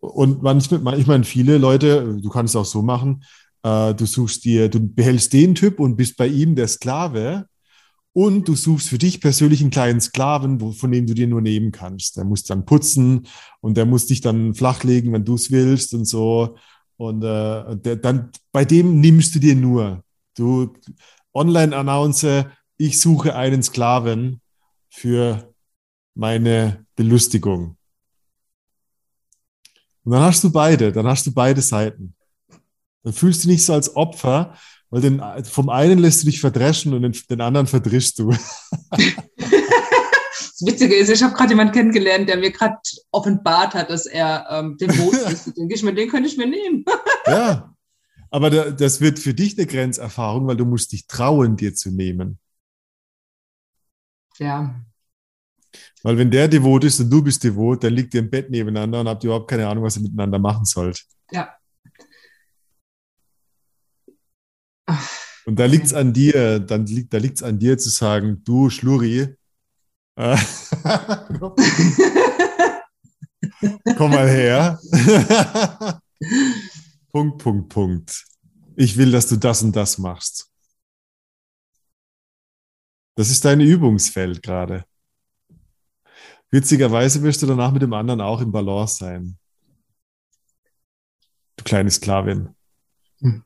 Und manchmal, ich meine, viele Leute, du kannst es auch so machen, äh, du suchst dir, du behältst den Typ und bist bei ihm der Sklave und du suchst für dich persönlich einen kleinen Sklaven, wo, von dem du dir nur nehmen kannst. Der muss dann putzen und der muss dich dann flachlegen, wenn du es willst und so. Und äh, der, dann bei dem nimmst du dir nur. Du online announce, ich suche einen Sklaven für meine Belustigung. Und dann hast du beide, dann hast du beide Seiten. Dann fühlst du dich nicht so als Opfer, weil den, vom einen lässt du dich verdreschen und den, den anderen verdrischst du. Das Witzige ist, ich habe gerade jemanden kennengelernt, der mir gerade offenbart hat, dass er ähm, devot ist. denke ich mir, den könnte ich mir nehmen. ja, aber da, das wird für dich eine Grenzerfahrung, weil du musst dich trauen, dir zu nehmen. Ja. Weil wenn der devot ist und du bist devot, dann liegt ihr im Bett nebeneinander und habt überhaupt keine Ahnung, was ihr miteinander machen sollt. Ja. Und da liegt es an dir, dann liegt, da liegt es an dir zu sagen, du Schluri, Komm mal her. Punkt, Punkt, Punkt. Ich will, dass du das und das machst. Das ist dein Übungsfeld gerade. Witzigerweise wirst du danach mit dem anderen auch im Balance sein. Du kleine Sklavin. Hm.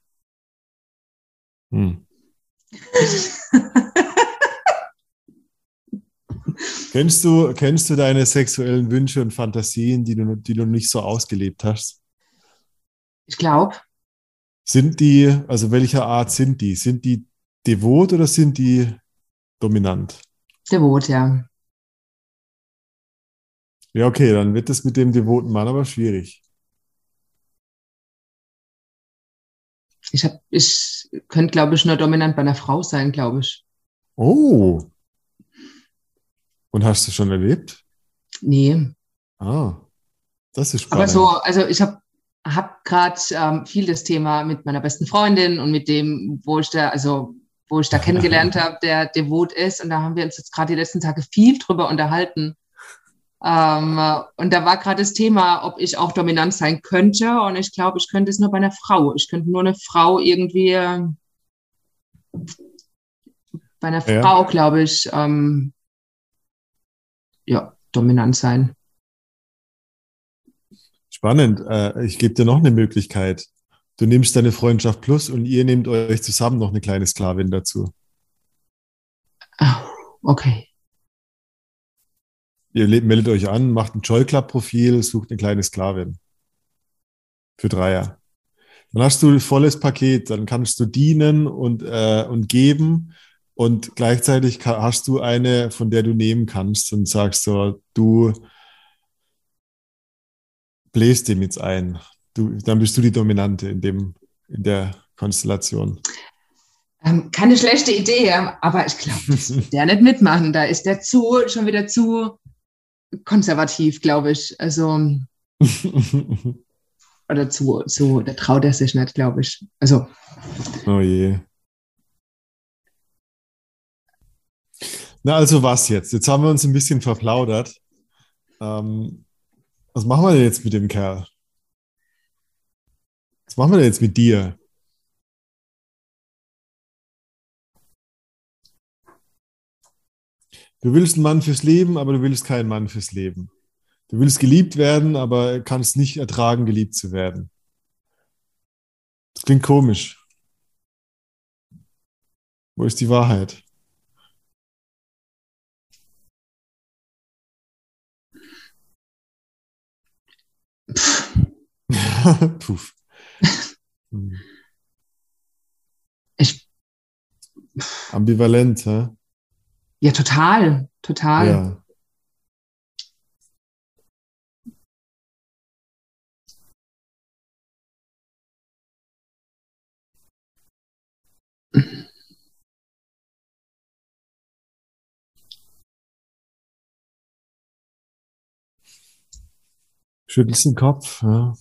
Hm. Kennst du, kennst du deine sexuellen Wünsche und Fantasien, die du, die du nicht so ausgelebt hast? Ich glaube. Sind die, also welcher Art sind die? Sind die devot oder sind die dominant? Devot, ja. Ja, okay, dann wird das mit dem devoten Mann aber schwierig. Ich, hab, ich könnte, glaube ich, nur dominant bei einer Frau sein, glaube ich. Oh. Und hast du schon erlebt? Nee. Ah, das ist spannend. Aber so, also ich habe hab gerade ähm, viel das Thema mit meiner besten Freundin und mit dem, wo ich da, also wo ich da kennengelernt habe, der devot ist. Und da haben wir uns jetzt gerade die letzten Tage viel drüber unterhalten. Ähm, und da war gerade das Thema, ob ich auch dominant sein könnte. Und ich glaube, ich könnte es nur bei einer Frau. Ich könnte nur eine Frau irgendwie, bei einer ja. Frau, glaube ich, ähm, ja, dominant sein. Spannend. Äh, ich gebe dir noch eine Möglichkeit. Du nimmst deine Freundschaft plus und ihr nehmt euch zusammen noch eine kleine Sklavin dazu. Okay. Ihr meldet euch an, macht ein Joy Club Profil, sucht eine kleine Sklavin. Für Dreier. Dann hast du ein volles Paket, dann kannst du dienen und, äh, und geben und gleichzeitig hast du eine, von der du nehmen kannst und sagst so, du bläst dem jetzt ein. Du, dann bist du die Dominante in, dem, in der Konstellation. Ähm, keine schlechte Idee, aber ich glaube, das wird der nicht mitmachen. Da ist der zu, schon wieder zu konservativ, glaube ich. Also oder zu, zu, der traut er sich nicht, glaube ich. Also. Oh je. Na, also was jetzt? Jetzt haben wir uns ein bisschen verplaudert. Ähm, was machen wir denn jetzt mit dem Kerl? Was machen wir denn jetzt mit dir? Du willst einen Mann fürs Leben, aber du willst keinen Mann fürs Leben. Du willst geliebt werden, aber kannst nicht ertragen, geliebt zu werden. Das klingt komisch. Wo ist die Wahrheit? Puff. Ich. Ambivalent, hä? Ja, total, total. Ja. Schüttelst den Kopf, ja.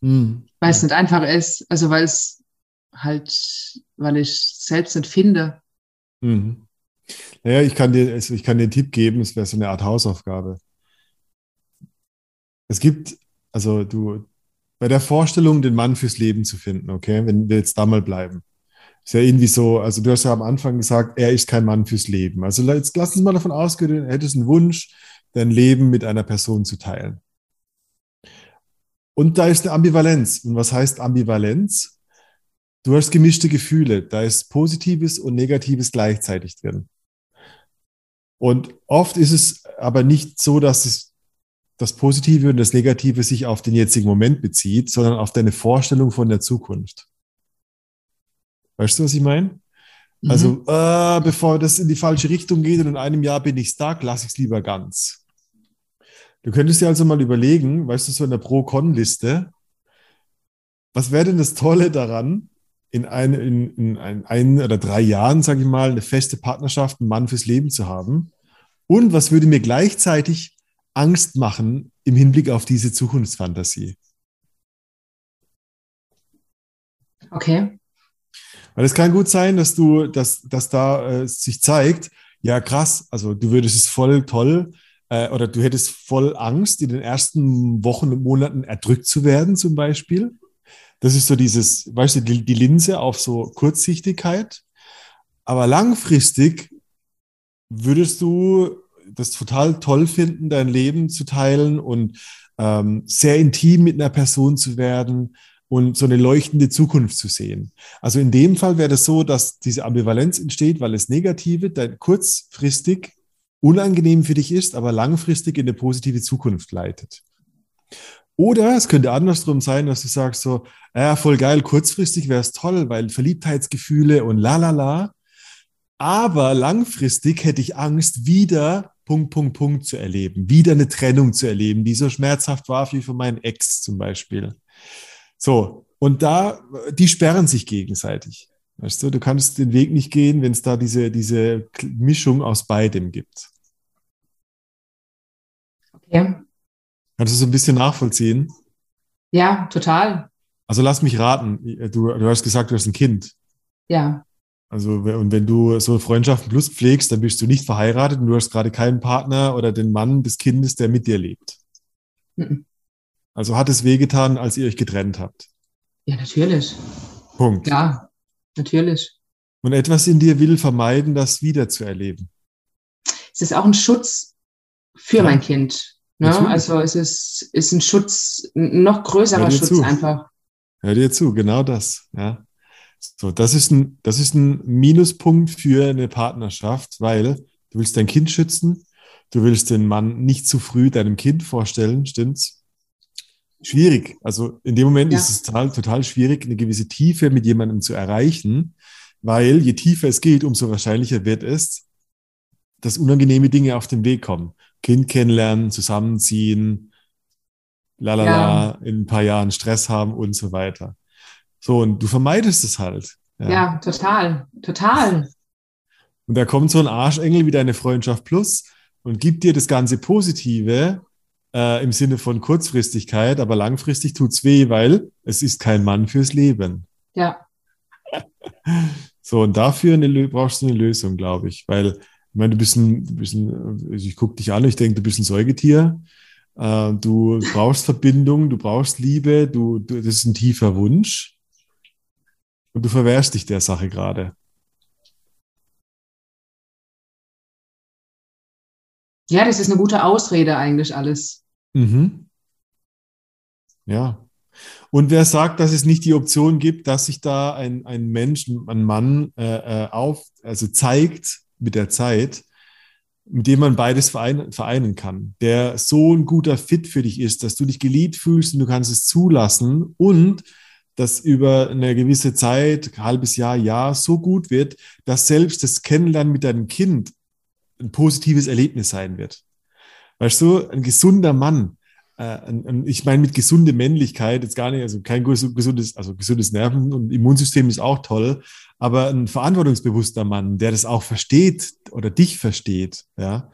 Hm. Weil es nicht einfach ist, also weil es halt, weil ich selbst nicht finde. Mhm. Naja, ich kann dir, ich kann dir einen Tipp geben, es wäre so eine Art Hausaufgabe. Es gibt, also du, bei der Vorstellung, den Mann fürs Leben zu finden, okay, wenn wir jetzt da mal bleiben. Ist ja irgendwie so, also du hast ja am Anfang gesagt, er ist kein Mann fürs Leben. Also jetzt lass uns mal davon ausgehen, er hättest einen Wunsch, dein Leben mit einer Person zu teilen. Und da ist eine Ambivalenz. Und was heißt Ambivalenz? Du hast gemischte Gefühle. Da ist Positives und Negatives gleichzeitig drin. Und oft ist es aber nicht so, dass es das Positive und das Negative sich auf den jetzigen Moment bezieht, sondern auf deine Vorstellung von der Zukunft. Weißt du, was ich meine? Mhm. Also, äh, bevor das in die falsche Richtung geht und in einem Jahr bin ich stark, lasse ich es lieber ganz. Du könntest dir also mal überlegen, weißt du, so in der Pro-Con-Liste, was wäre denn das Tolle daran, in, ein, in, in ein, ein oder drei Jahren, sage ich mal, eine feste Partnerschaft, einen Mann fürs Leben zu haben? Und was würde mir gleichzeitig Angst machen im Hinblick auf diese Zukunftsfantasie? Okay. Weil es kann gut sein, dass du, dass, dass da äh, sich zeigt, ja krass, also du würdest es voll toll äh, oder du hättest voll Angst, in den ersten Wochen und Monaten erdrückt zu werden, zum Beispiel. Das ist so dieses, weißt du, die, die Linse auf so Kurzsichtigkeit. Aber langfristig würdest du das total toll finden, dein Leben zu teilen und ähm, sehr intim mit einer Person zu werden und so eine leuchtende Zukunft zu sehen. Also in dem Fall wäre das so, dass diese Ambivalenz entsteht, weil es Negative dann kurzfristig unangenehm für dich ist, aber langfristig in eine positive Zukunft leitet. Oder es könnte andersrum sein, dass du sagst so, ja, voll geil, kurzfristig wäre es toll, weil Verliebtheitsgefühle und la la la. Aber langfristig hätte ich Angst, wieder Punkt, Punkt, Punkt zu erleben, wieder eine Trennung zu erleben, die so schmerzhaft war wie von meinem Ex zum Beispiel. So, und da, die sperren sich gegenseitig. Weißt du, du kannst den Weg nicht gehen, wenn es da diese, diese Mischung aus beidem gibt. Okay. Kannst du so ein bisschen nachvollziehen? Ja, total. Also lass mich raten. Du, du hast gesagt, du hast ein Kind. Ja. Also, und wenn du so Freundschaften plus pflegst, dann bist du nicht verheiratet und du hast gerade keinen Partner oder den Mann des Kindes, der mit dir lebt. Mhm. Also hat es wehgetan, als ihr euch getrennt habt? Ja, natürlich. Punkt. Ja, natürlich. Und etwas in dir will vermeiden, das wieder zu erleben. Es ist auch ein Schutz für ja. mein Kind. Ne? Also es ist, ist ein Schutz, ein noch größerer Schutz zu. einfach. Hör dir zu, genau das. Ja. So, das ist ein, das ist ein Minuspunkt für eine Partnerschaft, weil du willst dein Kind schützen, du willst den Mann nicht zu früh deinem Kind vorstellen, stimmt's? Schwierig. Also in dem Moment ja. ist es total, total schwierig, eine gewisse Tiefe mit jemandem zu erreichen, weil je tiefer es geht, umso wahrscheinlicher wird es, dass unangenehme Dinge auf den Weg kommen. Kind kennenlernen, zusammenziehen, lalala, ja. in ein paar Jahren Stress haben und so weiter. So, und du vermeidest es halt. Ja, ja total, total. Und da kommt so ein Arschengel wie deine Freundschaft Plus und gibt dir das ganze Positive äh, im Sinne von Kurzfristigkeit, aber langfristig tut es weh, weil es ist kein Mann fürs Leben. Ja. So, und dafür eine, brauchst du eine Lösung, glaube ich, weil ich meine, du bist ein, du bist ein also ich gucke dich an, ich denke, du bist ein Säugetier. Äh, du brauchst Verbindung, du brauchst Liebe, du, du, das ist ein tiefer Wunsch. Und du verwehrst dich der Sache gerade. Ja, das ist eine gute Ausrede eigentlich alles. Mhm. Ja. Und wer sagt, dass es nicht die Option gibt, dass sich da ein, ein Mensch, ein Mann äh, äh auf, also zeigt, mit der Zeit, mit dem man beides vereinen, kann, der so ein guter Fit für dich ist, dass du dich geliebt fühlst und du kannst es zulassen und dass über eine gewisse Zeit, halbes Jahr, Jahr so gut wird, dass selbst das Kennenlernen mit deinem Kind ein positives Erlebnis sein wird. Weißt du, ein gesunder Mann, ich meine mit gesunde Männlichkeit jetzt gar nicht, also kein gesundes, also gesundes Nerven- und Immunsystem ist auch toll, aber ein verantwortungsbewusster Mann, der das auch versteht oder dich versteht, ja,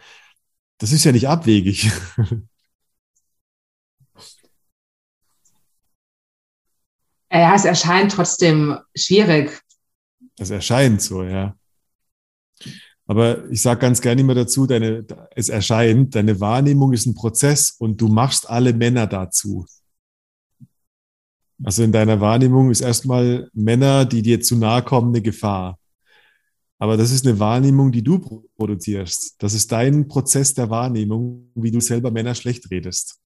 das ist ja nicht abwegig. Ja, es erscheint trotzdem schwierig. Es erscheint so, ja. Aber ich sage ganz gerne immer dazu, deine, es erscheint, deine Wahrnehmung ist ein Prozess und du machst alle Männer dazu. Also in deiner Wahrnehmung ist erstmal Männer, die dir zu nahe kommen, eine Gefahr. Aber das ist eine Wahrnehmung, die du produzierst. Das ist dein Prozess der Wahrnehmung, wie du selber Männer schlecht redest.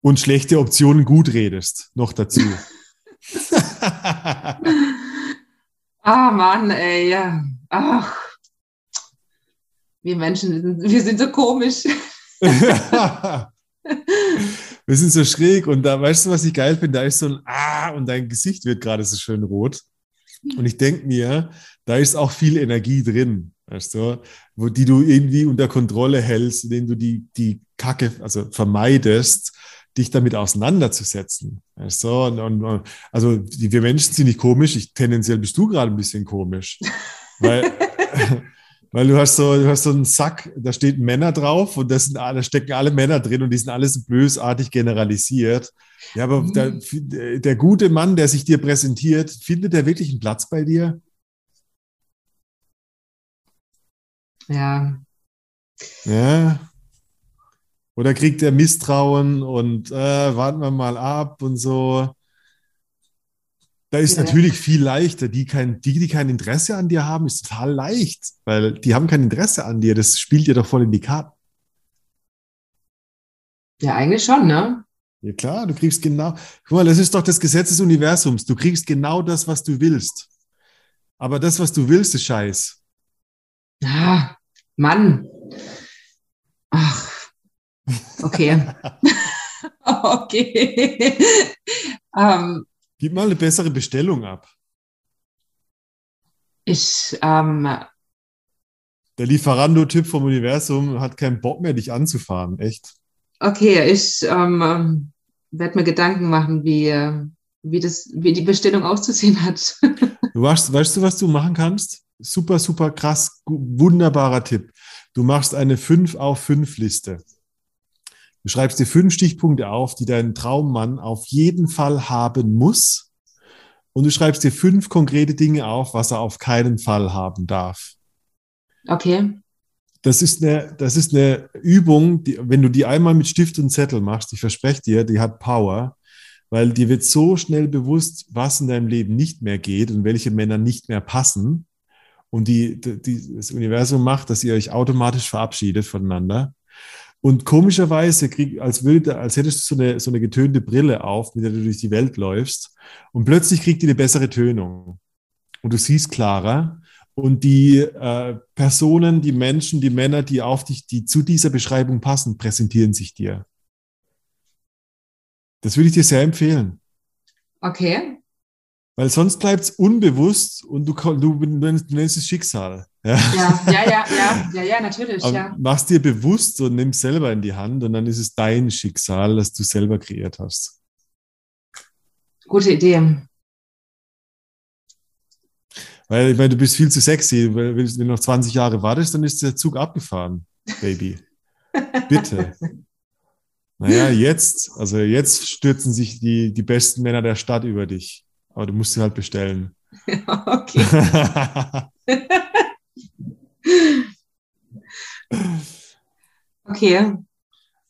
Und schlechte Optionen gut redest, noch dazu. ah, Mann, ey, ja. Ach, wir Menschen, wir sind so komisch. wir sind so schräg und da, weißt du, was ich geil finde? Da ist so ein Ah und dein Gesicht wird gerade so schön rot. Und ich denke mir, da ist auch viel Energie drin, weißt du, wo, die du irgendwie unter Kontrolle hältst, indem du die, die Kacke, also vermeidest, dich damit auseinanderzusetzen. Weißt du? und, und, also wir Menschen sind nicht komisch, ich, tendenziell bist du gerade ein bisschen komisch. Weil, weil du hast so, du hast so einen Sack, da steht Männer drauf und das sind, da stecken alle Männer drin und die sind alles bösartig generalisiert. Ja, aber mhm. der, der gute Mann, der sich dir präsentiert, findet er wirklich einen Platz bei dir? Ja. Ja. Oder kriegt er Misstrauen und äh, warten wir mal ab und so. Da ist ja. natürlich viel leichter. Die, kein, die, die kein Interesse an dir haben, ist total leicht, weil die haben kein Interesse an dir. Das spielt dir doch voll in die Karten. Ja, eigentlich schon, ne? Ja, klar, du kriegst genau. Guck mal, das ist doch das Gesetz des Universums. Du kriegst genau das, was du willst. Aber das, was du willst, ist Scheiß. Ah, Mann. Ach, okay. okay. ähm, Gib mal eine bessere Bestellung ab. ich, ähm, Der Lieferando-Typ vom Universum hat keinen Bock mehr, dich anzufahren. Echt. okay, ich ähm, werde mir Gedanken machen, wie, wie, das, wie die Bestellung auszusehen hat. Du weißt, weißt du, was du machen kannst? Super, super krass, wunderbarer Tipp. Du machst eine 5 auf 5 Liste. Du schreibst dir fünf Stichpunkte auf, die dein Traummann auf jeden Fall haben muss. Und du schreibst dir fünf konkrete Dinge auf, was er auf keinen Fall haben darf. Okay, Das ist eine, das ist eine Übung, die, wenn du die einmal mit Stift und Zettel machst, ich verspreche dir, die hat Power, weil dir wird so schnell bewusst, was in deinem Leben nicht mehr geht und welche Männer nicht mehr passen. Und die, die, das Universum macht, dass ihr euch automatisch verabschiedet voneinander. Und komischerweise, krieg, als, würde, als hättest du so eine, so eine getönte Brille auf, mit der du durch die Welt läufst. Und plötzlich kriegt die eine bessere Tönung. Und du siehst klarer. Und die äh, Personen, die Menschen, die Männer, die auf dich, die zu dieser Beschreibung passen, präsentieren sich dir. Das würde ich dir sehr empfehlen. okay, Weil sonst bleibt es unbewusst und du, du, nennst- du nennst es Schicksal. Ja. ja, ja, ja, ja, ja, ja, natürlich, ja. mach's dir bewusst und nimm selber in die Hand und dann ist es dein Schicksal, das du selber kreiert hast. Gute Idee. Weil ich meine, du bist viel zu sexy. Weil Wenn du noch 20 Jahre wartest, dann ist der Zug abgefahren, Baby. Bitte. Naja, jetzt, also jetzt stürzen sich die, die besten Männer der Stadt über dich. Aber du musst sie halt bestellen. okay. Okay,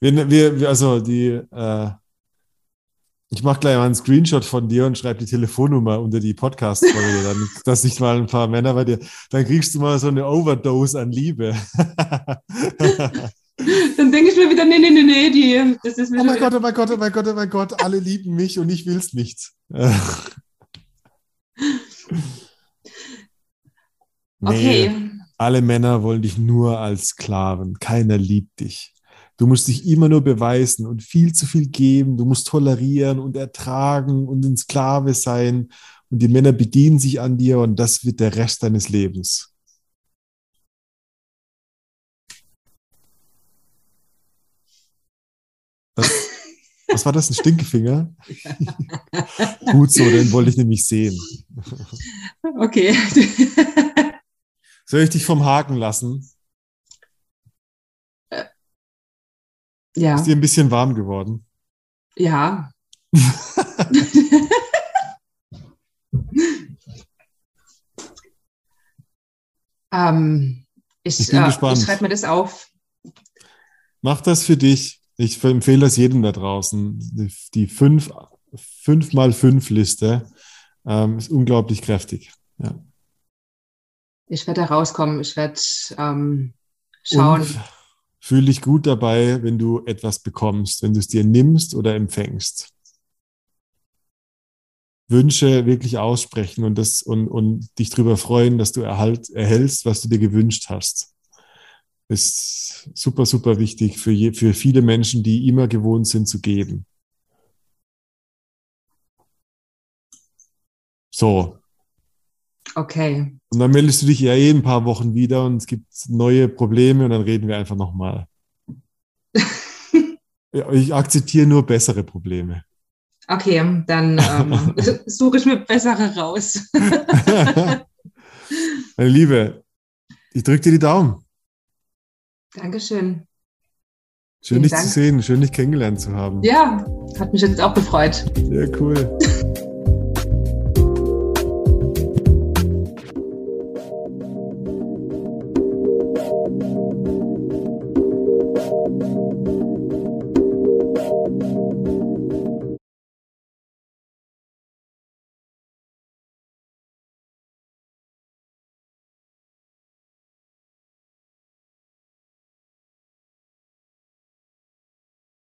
wir, wir, also die, äh, ich mache gleich mal einen Screenshot von dir und schreibe die Telefonnummer unter die Podcast-Folge, dann, dass nicht mal ein paar Männer bei dir, dann kriegst du mal so eine Overdose an Liebe. dann denke ich mir wieder, nee, nee, nee, nee, die, das ist mir Oh mein Gott, oh mein Gott, oh mein Gott, oh mein Gott, alle lieben mich und ich will's nicht. Nee, Okay, alle Männer wollen dich nur als Sklaven. Keiner liebt dich. Du musst dich immer nur beweisen und viel zu viel geben. Du musst tolerieren und ertragen und ein Sklave sein. Und die Männer bedienen sich an dir und das wird der Rest deines Lebens. Was, was war das? Ein Stinkefinger? Gut so, den wollte ich nämlich sehen. okay. Soll ich dich vom Haken lassen? ja, Ist dir ein bisschen warm geworden? ja. ähm, ich Ich bin äh, gespannt. ich schreibe mir das auf. Mach das für dich. Ich empfehle das jedem da draußen. Die, die fünf, fünf mal fünf Liste ähm, ist unglaublich kräftig. Ja. Ich werde da rauskommen. Ich werde ähm, schauen. Und fühl dich gut dabei, wenn du etwas bekommst, wenn du es dir nimmst oder empfängst. Wünsche wirklich aussprechen und, das, und, und dich darüber freuen, dass du erhalt, erhältst, was du dir gewünscht hast. Ist super, super wichtig für, je, für viele Menschen, die immer gewohnt sind zu geben. So, Okay. und dann meldest du dich ja eh in ein paar Wochen wieder und es gibt neue Probleme und dann reden wir einfach nochmal. Ja, ich akzeptiere nur bessere Probleme. Okay, dann ähm, suche ich mir bessere raus. Meine Liebe, ich drücke dir die Daumen. Dankeschön. Schön, Vielen dich Dank. zu sehen, schön, dich kennengelernt zu haben. Ja, hat mich jetzt auch gefreut. Ja, cool.